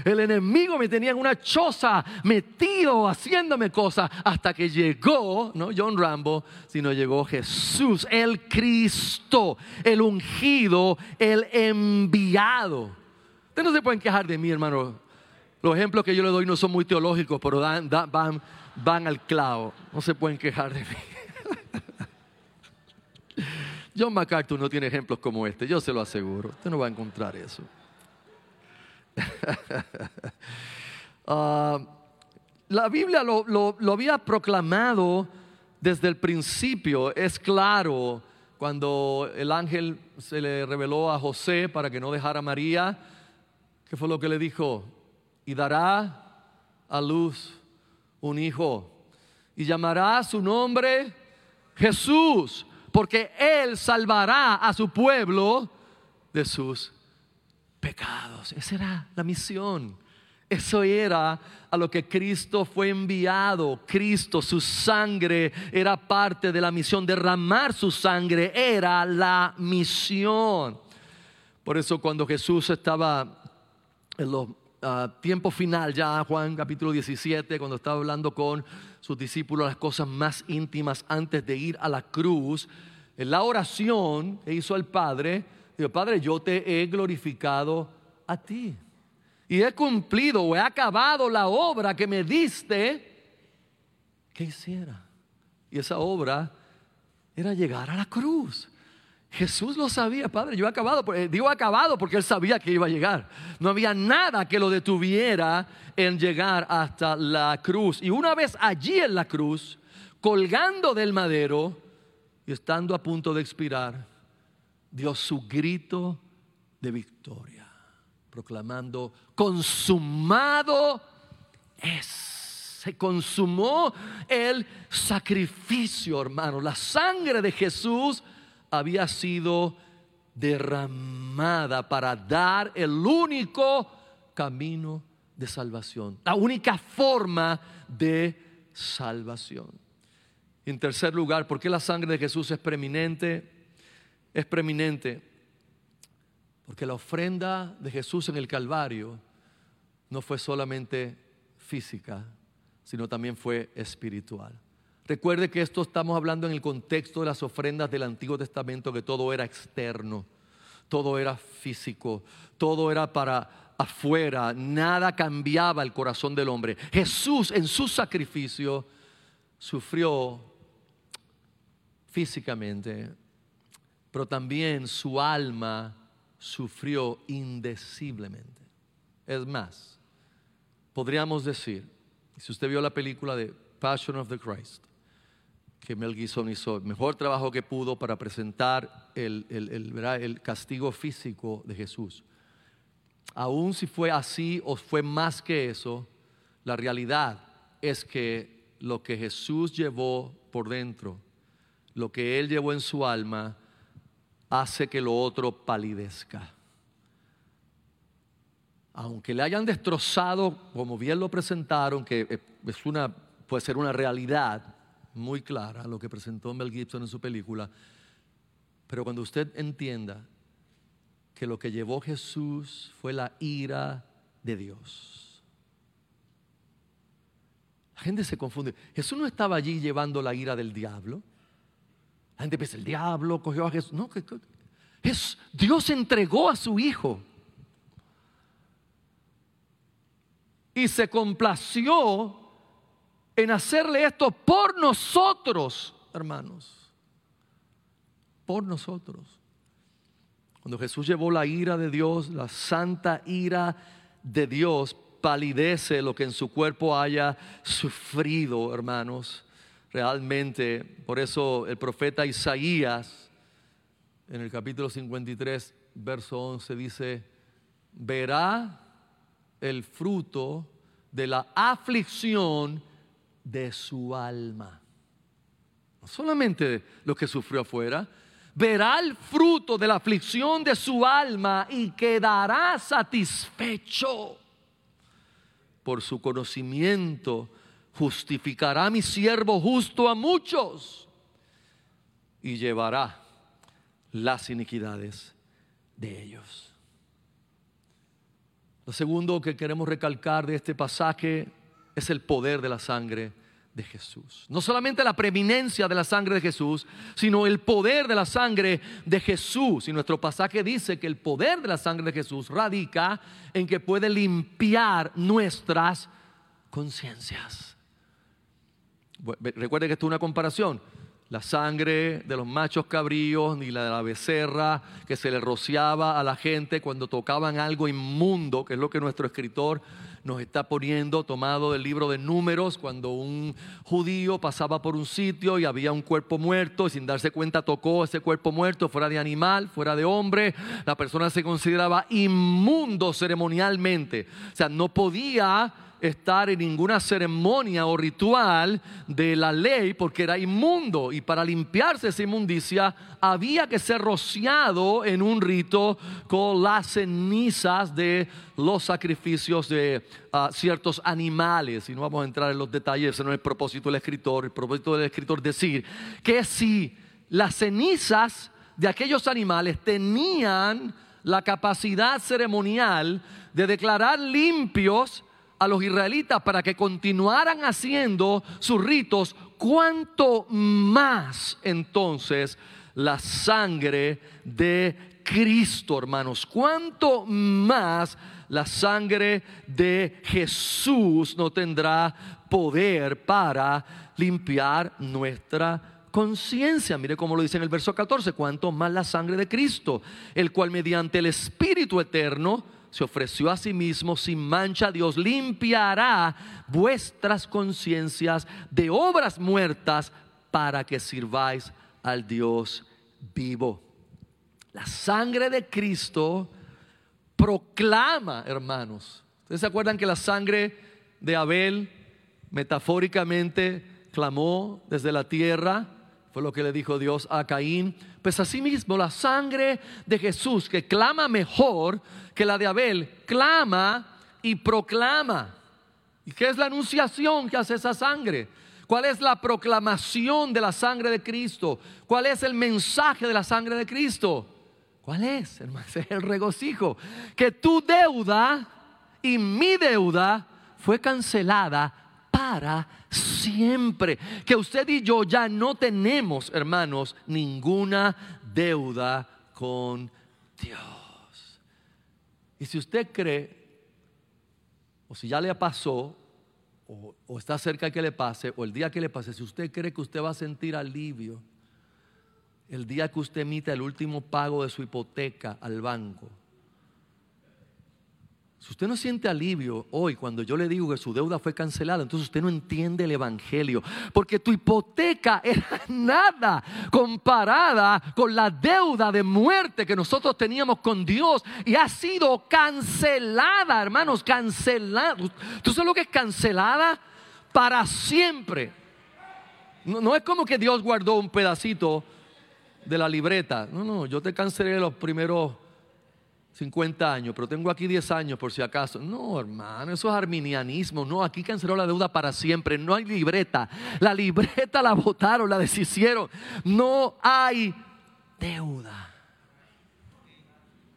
S1: El enemigo me tenía en una choza, metido, haciéndome cosas, hasta que llegó, no John Rambo, sino llegó Jesús, el Cristo, el ungido, el enviado. Ustedes no se pueden quejar de mí, hermano. Los ejemplos que yo le doy no son muy teológicos, pero dan, van, al clavo. No se pueden quejar de mí. [LAUGHS] John MacArthur no tiene ejemplos como este, yo se lo aseguro. Usted no va a encontrar eso. [LAUGHS] Ah, la Biblia lo, lo, había proclamado desde el principio. Es claro, cuando el ángel se le reveló a José para que no dejara a María, ¿qué fue lo que le dijo? Y dará a luz un hijo y llamará su nombre Jesús, porque él salvará a su pueblo de sus pecados. Esa era la misión. Eso era a lo que Cristo fue enviado. Cristo, su sangre era parte de la misión. Derramar su sangre era la misión. Por eso cuando Jesús estaba en los tiempo final ya, Juan capítulo 17, cuando estaba hablando con sus discípulos las cosas más íntimas antes de ir a la cruz, en la oración que hizo el Padre, dijo, Padre, yo te he glorificado a ti. Y he cumplido o he acabado la obra que me diste que hiciera. Y esa obra era llegar a la cruz. Jesús lo sabía, Padre, yo he acabado, eh, digo acabado porque él sabía que iba a llegar. No había nada que lo detuviera en llegar hasta la cruz. Y una vez allí en la cruz, colgando del madero y estando a punto de expirar, dio su grito de victoria, proclamando, consumado es. Se consumó el sacrificio, hermano. La sangre de Jesús había sido derramada para dar el único camino de salvación, la única forma de salvación. En tercer lugar, ¿por qué la sangre de Jesús es preeminente? Es preeminente porque la ofrenda de Jesús en el Calvario no fue solamente física, sino también fue espiritual. Recuerde que esto estamos hablando en el contexto de las ofrendas del Antiguo Testamento, que todo era externo, todo era físico, todo era para afuera, nada cambiaba el corazón del hombre. Jesús en su sacrificio sufrió físicamente, pero también su alma sufrió indeciblemente. Es más, podríamos decir, si usted vio la película de Passion of the Christ, que Mel Gibson hizo el mejor trabajo que pudo para presentar el, el, castigo físico de Jesús. Aún si fue así o fue más que eso, la realidad es que lo que Jesús llevó por dentro, lo que Él llevó en su alma, hace que lo otro palidezca. Aunque le hayan destrozado, como bien lo presentaron, que es una, puede ser una realidad, muy clara lo que presentó Mel Gibson en su película, pero cuando usted entienda que lo que llevó Jesús fue la ira de Dios. La gente se confunde. Jesús no estaba allí llevando la ira del diablo. La gente piensa, el diablo cogió a Jesús. No, Dios entregó a su Hijo. Y se complació en hacerle esto por nosotros, hermanos. por nosotros. Cuando Jesús llevó la ira de Dios, la santa ira de Dios, palidece lo que en su cuerpo haya sufrido, hermanos. Realmente, por eso el profeta Isaías, en el capítulo 53, verso 11, dice, verá el fruto de la aflicción de su alma. No solamente lo que sufrió afuera, verá el fruto de la aflicción de su alma y quedará satisfecho. Por su conocimiento justificará mi siervo justo a muchos y llevará las iniquidades de ellos. Lo segundo que queremos recalcar de este pasaje es el poder de la sangre de Jesús. No solamente la preeminencia de la sangre de Jesús, sino el poder de la sangre de Jesús. Y nuestro pasaje dice que el poder de la sangre de Jesús radica en que puede limpiar nuestras conciencias. Recuerde que esto es una comparación. La sangre de los machos cabríos ni la de la becerra que se le rociaba a la gente cuando tocaban algo inmundo, que es lo que nuestro escritor nos está poniendo, tomado del libro de números, cuando un judío pasaba por un sitio y había un cuerpo muerto y sin darse cuenta tocó ese cuerpo muerto, fuera de animal, fuera de hombre, la persona se consideraba inmundo ceremonialmente. O sea, no podía estar en ninguna ceremonia o ritual de la ley porque era inmundo. Y para limpiarse esa inmundicia había que ser rociado en un rito con las cenizas de los sacrificios de ah, ciertos animales. Y no vamos a entrar en los detalles, ese no es el propósito del escritor, el propósito del escritor decir que si las cenizas de aquellos animales tenían la capacidad ceremonial de declarar limpios a los israelitas para que continuaran haciendo sus ritos, cuanto más entonces la sangre de Cristo, hermanos, cuanto más la sangre de Jesús no tendrá poder para limpiar nuestra conciencia. Mire cómo lo dice en el verso 14, cuanto más la sangre de Cristo, el cual mediante el Espíritu eterno se ofreció a sí mismo sin mancha, Dios limpiará vuestras conciencias de obras muertas para que sirváis al Dios vivo. La sangre de Cristo proclama, hermanos. ¿Ustedes se acuerdan que la sangre de Abel metafóricamente clamó desde la tierra? Fue lo que le dijo Dios a Caín. Pues asimismo la sangre de Jesús que clama mejor que la de Abel, clama y proclama. ¿Y qué es la anunciación que hace esa sangre? ¿Cuál es la proclamación de la sangre de Cristo? ¿Cuál es el mensaje de la sangre de Cristo? ¿Cuál es? [LAUGHS] Es el regocijo. Que tu deuda y mi deuda fue cancelada para siempre. Que usted y yo ya no tenemos, hermanos, ninguna deuda con Dios. Y si usted cree, o si ya le pasó, o, está cerca que le pase, o el día que le pase, si usted cree que usted va a sentir alivio, el día que usted emita el último pago de su hipoteca al banco, si usted no siente alivio hoy cuando yo le digo que su deuda fue cancelada, entonces usted no entiende el Evangelio. Porque tu hipoteca [LAUGHS] era nada comparada con la deuda de muerte que nosotros teníamos con Dios y ha sido cancelada, hermanos, cancelada. ¿Tú sabes lo que es cancelada? Para siempre. No, es como que Dios guardó un pedacito de la libreta. No, no, yo te cancelé los primeros 50 años, pero tengo aquí 10 años por si acaso. No, hermano, eso es arminianismo. No, aquí canceló la deuda para siempre. No hay libreta. La libreta la votaron, la deshicieron. No hay deuda.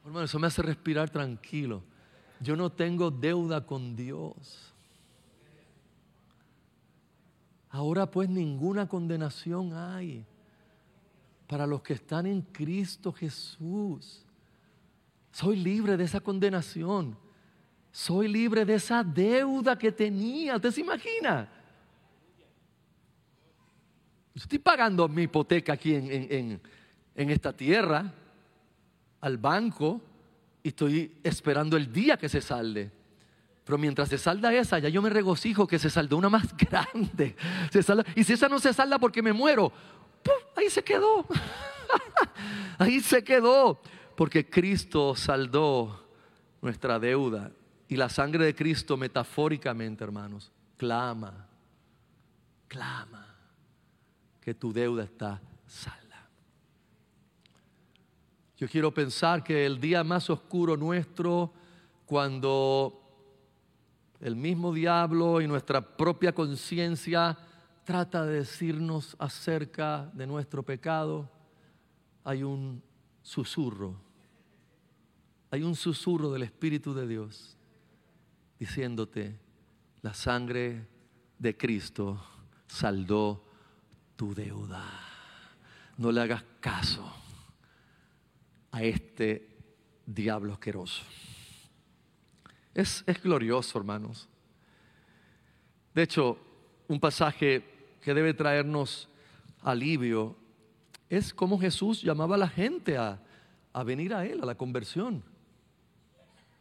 S1: Hermano, eso me hace respirar tranquilo. Yo no tengo deuda con Dios. Ahora pues ninguna condenación hay para los que están en Cristo Jesús. Soy libre de esa condenación. Soy libre de esa deuda que tenía. ¿Usted se imagina? Estoy pagando mi hipoteca aquí en, en esta tierra al banco y estoy esperando el día que se salde. Pero mientras se salda esa, ya yo me regocijo que se saldó una más [LAUGHS] grande. Y si esa no se salda porque me muero, ahí se quedó. [LAUGHS] ahí se quedó. Porque Cristo saldó nuestra deuda. Y la sangre de Cristo, metafóricamente, hermanos, clama, clama que tu deuda está salda. Yo quiero pensar que el día más oscuro nuestro, cuando el mismo diablo y nuestra propia conciencia trata de decirnos acerca de nuestro pecado, hay un susurro, hay un susurro del Espíritu de Dios diciéndote, la sangre de Cristo saldó tu deuda. No le hagas caso a este diablo asqueroso. Es, es glorioso, hermanos. De hecho, un pasaje que debe traernos alivio es cómo Jesús llamaba a la gente a, a venir a Él, a la conversión.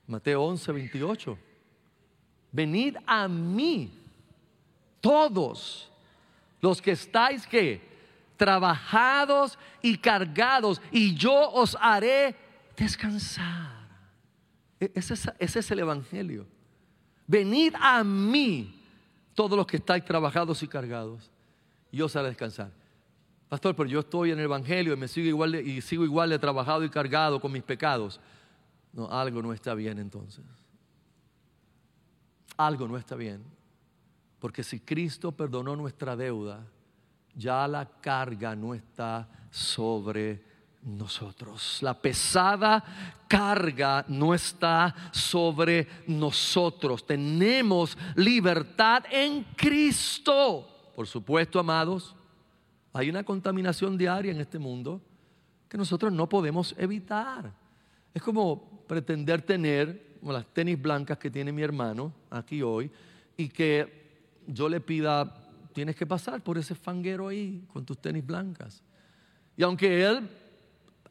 S1: Mateo 11, 28. Venid a mí, todos los que estáis que trabajados y cargados, y yo os haré descansar. E-, ese es, el Evangelio. Venid a mí, todos los que estáis trabajados y cargados, y os haré descansar. Pastor, pero yo estoy en el Evangelio y me sigo igual de, y sigo igual de trabajado y cargado con mis pecados. No, algo no está bien entonces. Algo no está bien. Porque si Cristo perdonó nuestra deuda, ya la carga no está sobre nosotros. La pesada carga no está sobre nosotros. Tenemos libertad en Cristo. Por supuesto, amados, hay una contaminación diaria en este mundo que nosotros no podemos evitar. Es como pretender tener las tenis blancas que tiene mi hermano aquí hoy y que yo le pida tienes que pasar por ese fanguero ahí con tus tenis blancas. Y aunque Él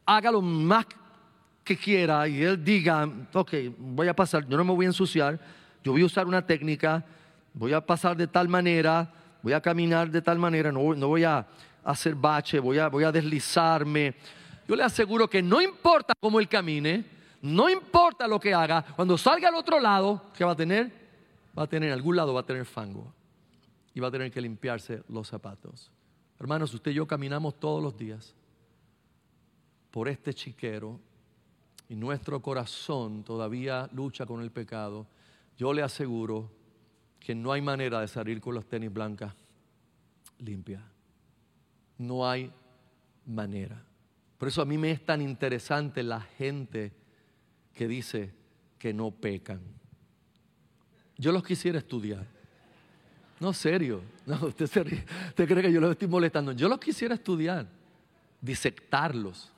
S1: haga lo más que quiera y Él diga, ok, voy a pasar, yo no me voy a ensuciar, yo voy a usar una técnica, voy a pasar de tal manera, voy a caminar de tal manera, no, no voy a hacer bache, voy a, voy a deslizarme. Yo le aseguro que no importa cómo Él camine, no importa lo que haga, cuando salga al otro lado, ¿qué va a tener? Va a tener, en algún lado va a tener fango y va a tener que limpiarse los zapatos. Hermanos, usted y yo caminamos todos los días por este chiquero y nuestro corazón todavía lucha con el pecado. Yo le aseguro que no hay manera de salir con los tenis blancas limpias. No hay manera. Por eso a mí me es tan interesante la gente que dice que no pecan. Yo los quisiera estudiar. No, serio. No, usted, se usted cree que yo los estoy molestando. Yo los quisiera estudiar, disectarlos.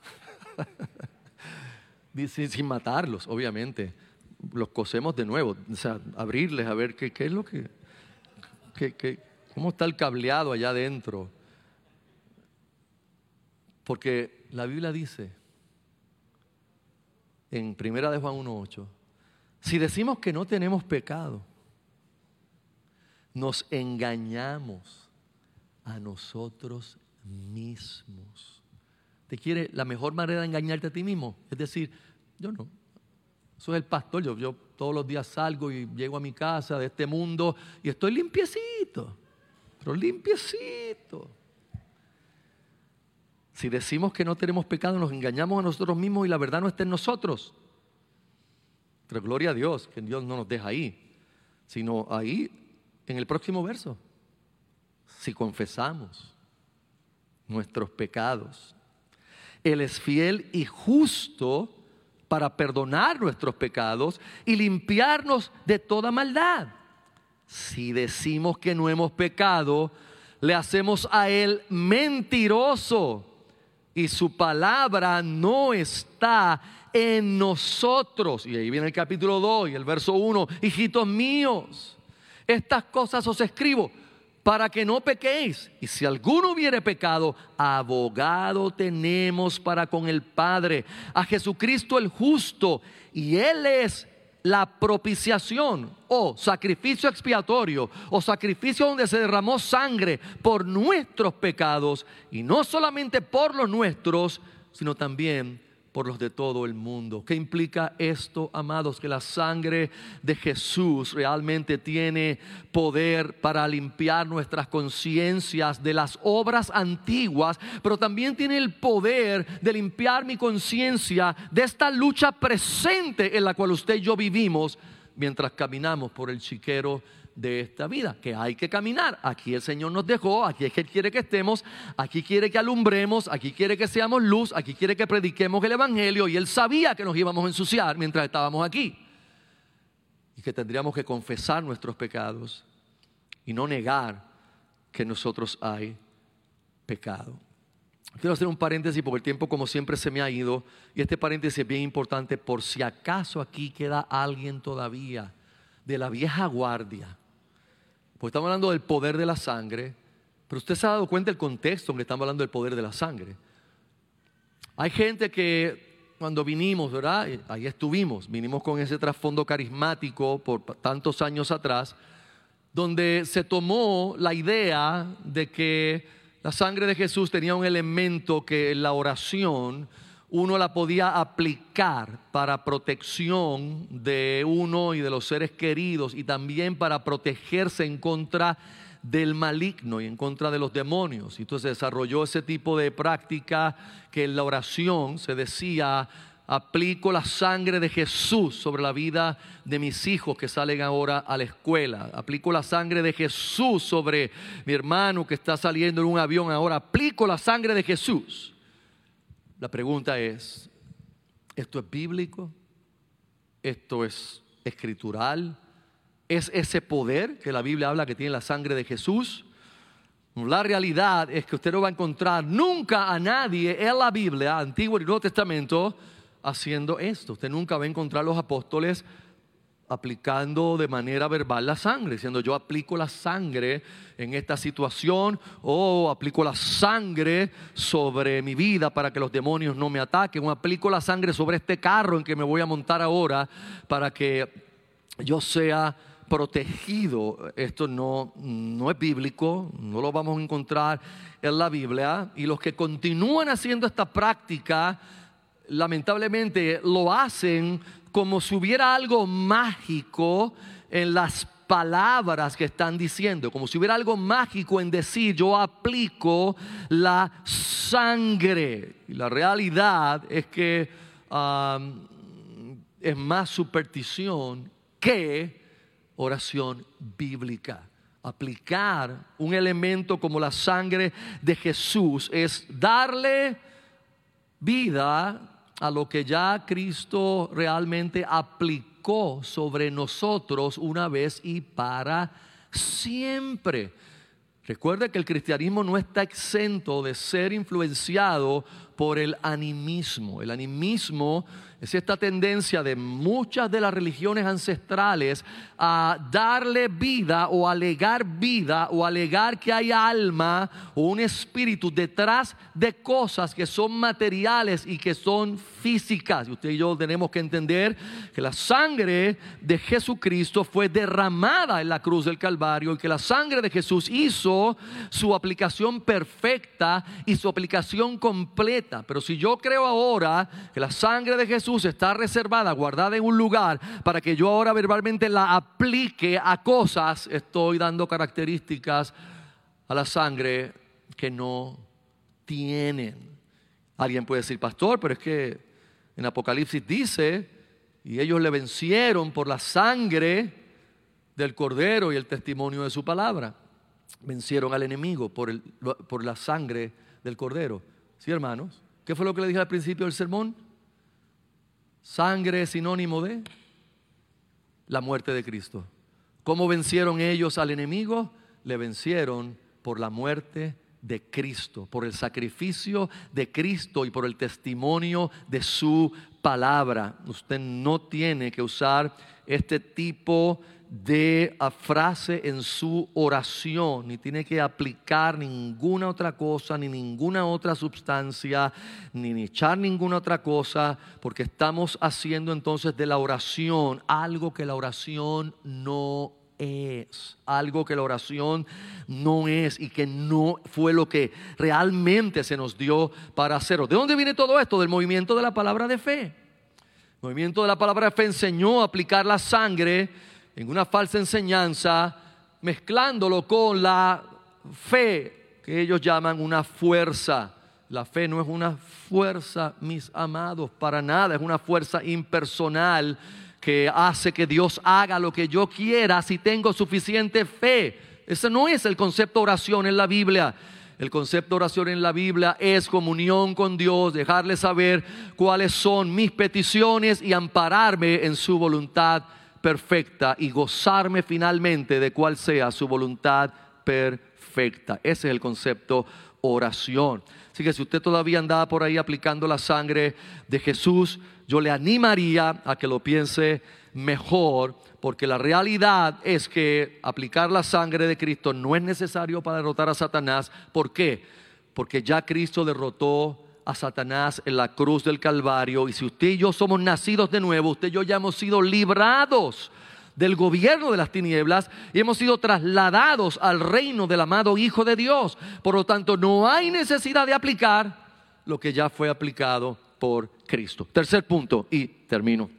S1: [LAUGHS] sin, matarlos, obviamente. Los cosemos de nuevo, o sea, abrirles a ver qué, qué es lo que, cómo está el cableado allá adentro. Porque la Biblia dice en Primera de Juan 1.8, si decimos que no tenemos pecado, nos engañamos a nosotros mismos. ¿Te quiere la mejor manera de engañarte a ti mismo? Es decir, yo no. Soy el pastor, yo, yo todos los días salgo y llego a mi casa de este mundo y estoy limpiecito, pero limpiecito. Si decimos que no tenemos pecado, nos engañamos a nosotros mismos y la verdad no está en nosotros. Pero gloria a Dios, que Dios no nos deja ahí, sino ahí en el próximo verso. Si confesamos nuestros pecados, Él es fiel y justo para perdonar nuestros pecados y limpiarnos de toda maldad. Si decimos que no hemos pecado, le hacemos a Él mentiroso y su palabra no está en nosotros. Y ahí viene el capítulo 2 y el verso 1, hijitos míos estas cosas os escribo para que no pequéis. Y si alguno hubiere pecado, abogado tenemos para con el Padre, a Jesucristo el justo, y Él es la propiciación o sacrificio expiatorio o sacrificio donde se derramó sangre por nuestros pecados, y no solamente por los nuestros, sino también por los de todo el mundo. ¿Qué implica esto, amados? Que la sangre de Jesús realmente tiene poder para limpiar nuestras conciencias de las obras antiguas, pero también tiene el poder de limpiar mi conciencia de esta lucha presente en la cual usted y yo vivimos mientras caminamos por el chiquero de esta vida, que hay que caminar. Aquí el Señor nos dejó, aquí es que Él quiere que estemos, aquí quiere que alumbremos, aquí quiere que seamos luz, aquí quiere que prediquemos el Evangelio y Él sabía que nos íbamos a ensuciar mientras estábamos aquí. Y que tendríamos que confesar nuestros pecados y no negar que nosotros hay pecado. Quiero hacer un paréntesis porque el tiempo como siempre se me ha ido y este paréntesis es bien importante por si acaso aquí queda alguien todavía de la vieja guardia porque estamos hablando del poder de la sangre, pero usted se ha dado cuenta del contexto en que estamos hablando del poder de la sangre. Hay gente que cuando vinimos, ¿verdad? Ahí estuvimos, vinimos con ese trasfondo carismático por tantos años atrás, donde se tomó la idea de que la sangre de Jesús tenía un elemento que la oración uno la podía aplicar para protección de uno y de los seres queridos y también para protegerse en contra del maligno y en contra de los demonios. Y entonces desarrolló ese tipo de práctica que en la oración se decía, aplico la sangre de Jesús sobre la vida de mis hijos que salen ahora a la escuela. Aplico la sangre de Jesús sobre mi hermano que está saliendo en un avión ahora. Aplico la sangre de Jesús. La pregunta es, ¿esto es bíblico? ¿Esto es escritural? ¿Es ese poder que la Biblia habla que tiene la sangre de Jesús? La realidad es que usted no va a encontrar nunca a nadie en la Biblia, Antiguo y Nuevo Testamento, haciendo esto. Usted nunca va a encontrar a los apóstoles aplicando de manera verbal la sangre, diciendo yo aplico la sangre en esta situación o aplico la sangre sobre mi vida para que los demonios no me ataquen o aplico la sangre sobre este carro en que me voy a montar ahora para que yo sea protegido. Esto no, no es bíblico, no lo vamos a encontrar en la Biblia y los que continúan haciendo esta práctica lamentablemente lo hacen como si hubiera algo mágico en las palabras que están diciendo, como si hubiera algo mágico en decir yo aplico la sangre. Y la realidad es que es más superstición que oración bíblica. Aplicar un elemento como la sangre de Jesús es darle vida a lo que ya Cristo realmente aplicó sobre nosotros una vez y para siempre. Recuerde que el cristianismo no está exento de ser influenciado por el animismo. El animismo es esta tendencia de muchas de las religiones ancestrales a darle vida o alegar vida o alegar que hay alma o un espíritu detrás de cosas que son materiales y que son físicas. Y usted y yo tenemos que entender que la sangre de Jesucristo fue derramada en la cruz del Calvario y que la sangre de Jesús hizo su aplicación perfecta y su aplicación completa. Pero si yo creo ahora que la sangre de Jesús está reservada, guardada en un lugar, para que yo ahora verbalmente la aplique a cosas, estoy dando características a la sangre que no tienen. Alguien puede decir, pastor, pero es que en Apocalipsis dice, y ellos le vencieron por la sangre del cordero y el testimonio de su palabra. Vencieron al enemigo por, el, por la sangre del cordero. Sí, hermanos. ¿Qué fue lo que le dije al principio del sermón? Sangre es sinónimo de la muerte de Cristo. ¿Cómo vencieron ellos al enemigo? Le vencieron por la muerte de Cristo, por el sacrificio de Cristo y por el testimonio de su palabra. Usted no tiene que usar este tipo de frase en su oración, ni tiene que aplicar ninguna otra cosa, ni ninguna otra sustancia, ni, ni echar ninguna otra cosa, porque estamos haciendo entonces de la oración algo que la oración no es, algo que la oración no es y que no fue lo que realmente se nos dio para hacerlo. ¿De dónde viene todo esto? Del movimiento de la palabra de fe. El movimiento de la palabra de fe enseñó a aplicar la sangre en una falsa enseñanza, mezclándolo con la fe que ellos llaman una fuerza. La fe no es una fuerza, mis amados, para nada, es una fuerza impersonal que hace que Dios haga lo que yo quiera si tengo suficiente fe. Ese no es el concepto de oración en la Biblia. El concepto de oración en la Biblia es comunión con Dios, dejarle saber cuáles son mis peticiones y ampararme en su voluntad perfecta y gozarme finalmente de cuál sea su voluntad perfecta. Ese es el concepto oración. Así que si usted todavía andaba por ahí aplicando la sangre de Jesús, yo le animaría a que lo piense mejor, porque la realidad es que aplicar la sangre de Cristo no es necesario para derrotar a Satanás. ¿Por qué? Porque ya Cristo derrotó a Satanás en la cruz del Calvario. Y si usted y yo somos nacidos de nuevo, usted y yo ya hemos sido librados del gobierno de las tinieblas y hemos sido trasladados al reino del amado Hijo de Dios. Por lo tanto, no hay necesidad de aplicar lo que ya fue aplicado por Cristo. Tercer punto, y termino.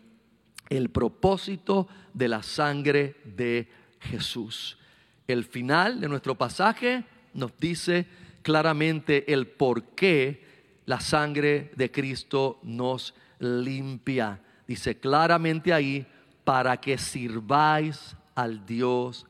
S1: El propósito de la sangre de Jesús. El final de nuestro pasaje nos dice claramente el por qué la sangre de Cristo nos limpia. Dice claramente ahí, para que sirváis al Dios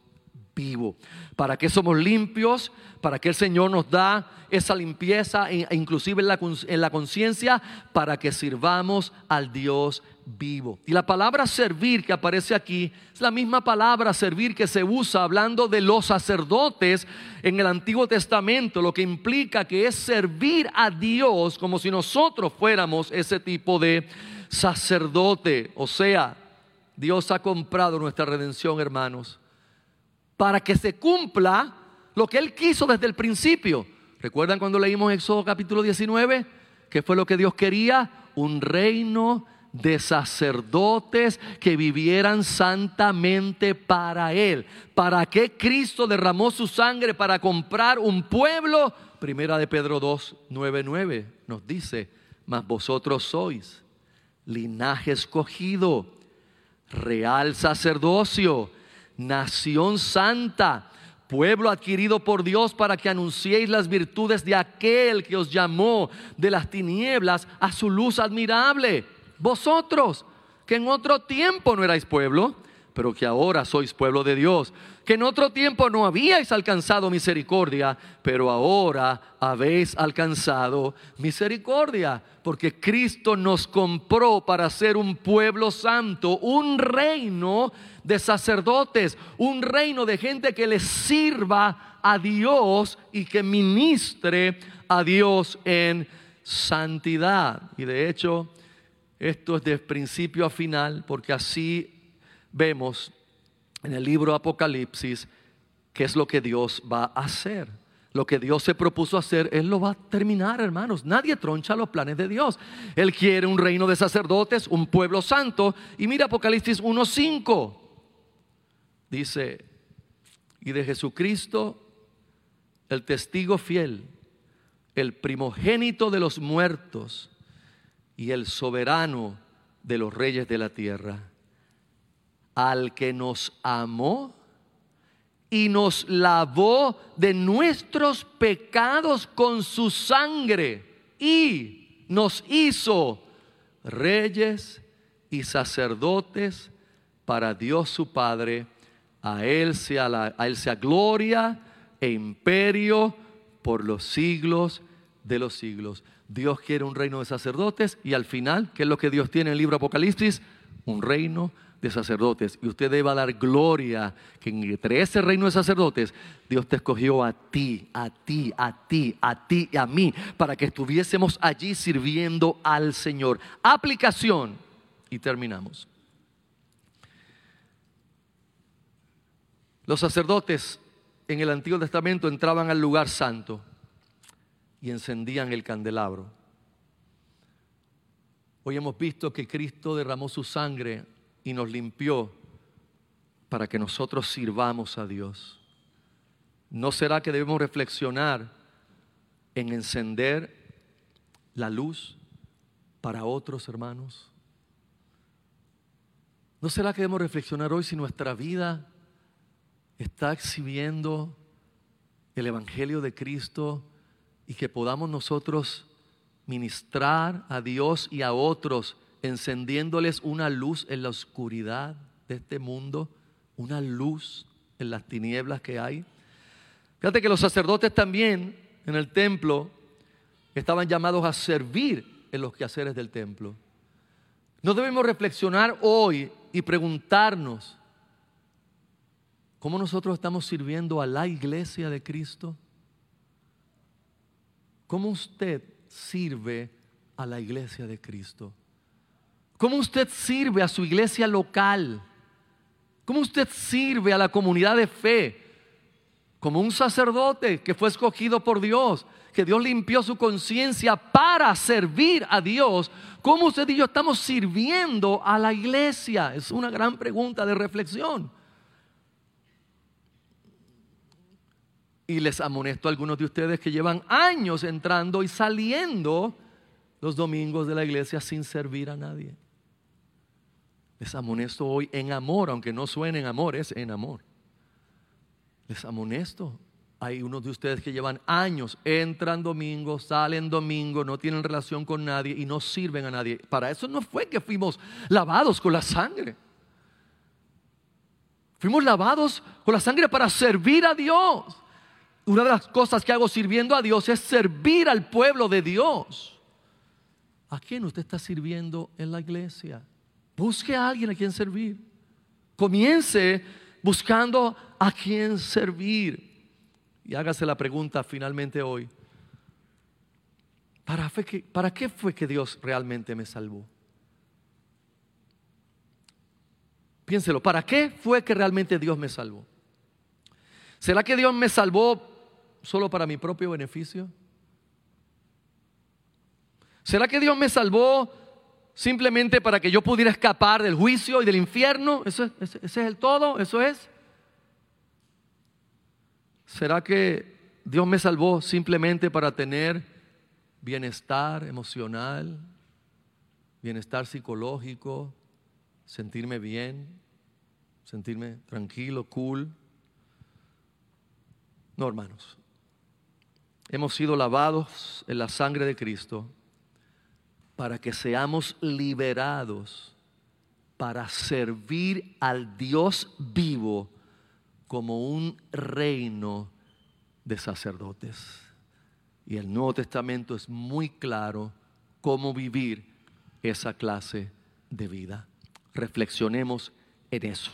S1: vivo. ¿Para que somos limpios? Para que el Señor nos da esa limpieza, e inclusive en la conciencia, para que sirvamos al Dios vivo. Y la palabra servir que aparece aquí es la misma palabra servir que se usa hablando de los sacerdotes en el Antiguo Testamento, lo que implica que es servir a Dios como si nosotros fuéramos ese tipo de sacerdote. O sea, Dios ha comprado nuestra redención, hermanos para que se cumpla lo que Él quiso desde el principio. ¿Recuerdan cuando leímos Éxodo capítulo 19? ¿Qué fue lo que Dios quería? Un reino de sacerdotes que vivieran santamente para Él. ¿Para qué Cristo derramó su sangre para comprar un pueblo? Primera de Pedro 2, 9, 9 nos dice, mas vosotros sois linaje escogido, real sacerdocio nación santa, pueblo adquirido por Dios para que anunciéis las virtudes de aquel que os llamó de las tinieblas a su luz admirable. Vosotros, que en otro tiempo no erais pueblo, pero que ahora sois pueblo de Dios, que en otro tiempo no habíais alcanzado misericordia, pero ahora habéis alcanzado misericordia, porque Cristo nos compró para ser un pueblo santo, un reino de sacerdotes, un reino de gente que le sirva a Dios y que ministre a Dios en santidad. Y de hecho, esto es de principio a final, porque así vemos en el libro Apocalipsis qué es lo que Dios va a hacer. Lo que Dios se propuso hacer, Él lo va a terminar, hermanos. Nadie troncha los planes de Dios. Él quiere un reino de sacerdotes, un pueblo santo. Y mira Apocalipsis 1.5. Dice, y de Jesucristo, el testigo fiel, el primogénito de los muertos y el soberano de los reyes de la tierra, al que nos amó y nos lavó de nuestros pecados con su sangre y nos hizo reyes y sacerdotes para Dios su Padre a Él sea, la, a él sea gloria e imperio por los siglos de los siglos. Dios quiere un reino de sacerdotes y al final, ¿qué es lo que Dios tiene en el libro Apocalipsis? Un reino de sacerdotes. Y usted debe dar gloria que entre ese reino de sacerdotes, Dios te escogió a ti, a ti, a ti, a ti y a mí, para que estuviésemos allí sirviendo al Señor. Aplicación. Y terminamos. Los sacerdotes en el Antiguo Testamento entraban al lugar santo y encendían el candelabro. Hoy hemos visto que Cristo derramó su sangre y nos limpió para que nosotros sirvamos a Dios. ¿No será que debemos reflexionar en encender la luz para otros hermanos? ¿No será que debemos reflexionar hoy si nuestra vida está exhibiendo el Evangelio de Cristo y que podamos nosotros ministrar a Dios y a otros encendiéndoles una luz en la oscuridad de este mundo, una luz en las tinieblas que hay? Fíjate que los sacerdotes también en el templo estaban llamados a servir en los quehaceres del templo. No debemos reflexionar hoy y preguntarnos, ¿cómo nosotros estamos sirviendo a la iglesia de Cristo? ¿Cómo usted sirve a la iglesia de Cristo? ¿Cómo usted sirve a su iglesia local? ¿Cómo usted sirve a la comunidad de fe? Como un sacerdote que fue escogido por Dios, que Dios limpió su conciencia para servir a Dios. ¿Cómo usted y yo estamos sirviendo a la iglesia? Es una gran pregunta de reflexión. Y les amonesto a algunos de ustedes que llevan años entrando y saliendo los domingos de la iglesia sin servir a nadie. Les amonesto hoy en amor, aunque no suene en amor, es en amor. Les amonesto hay unos de ustedes que llevan años, entran domingo, salen domingo, no tienen relación con nadie y no sirven a nadie. Para eso no fue que fuimos lavados con la sangre. Fuimos lavados con la sangre para servir a Dios. Una de las cosas que hago sirviendo a Dios es servir al pueblo de Dios. ¿A quién usted está sirviendo en la iglesia? Busque a alguien a quien servir. Comience buscando a quien servir. Y hágase la pregunta finalmente hoy. ¿Para, ¿Para qué fue que Dios realmente me salvó? Piénselo, ¿para qué fue que realmente Dios me salvó? ¿Será que Dios me salvó solo para mi propio beneficio? ¿Será que Dios me salvó simplemente para que yo pudiera escapar del juicio y del infierno? ¿Eso, ese es el todo? ¿Eso es? ¿Será que Dios me salvó simplemente para tener bienestar emocional, bienestar psicológico, sentirme bien, sentirme tranquilo, cool? No, hermanos. Hemos sido lavados en la sangre de Cristo para que seamos liberados para servir al Dios vivo como un reino de sacerdotes. Y el Nuevo Testamento es muy claro cómo vivir esa clase de vida. Reflexionemos en eso.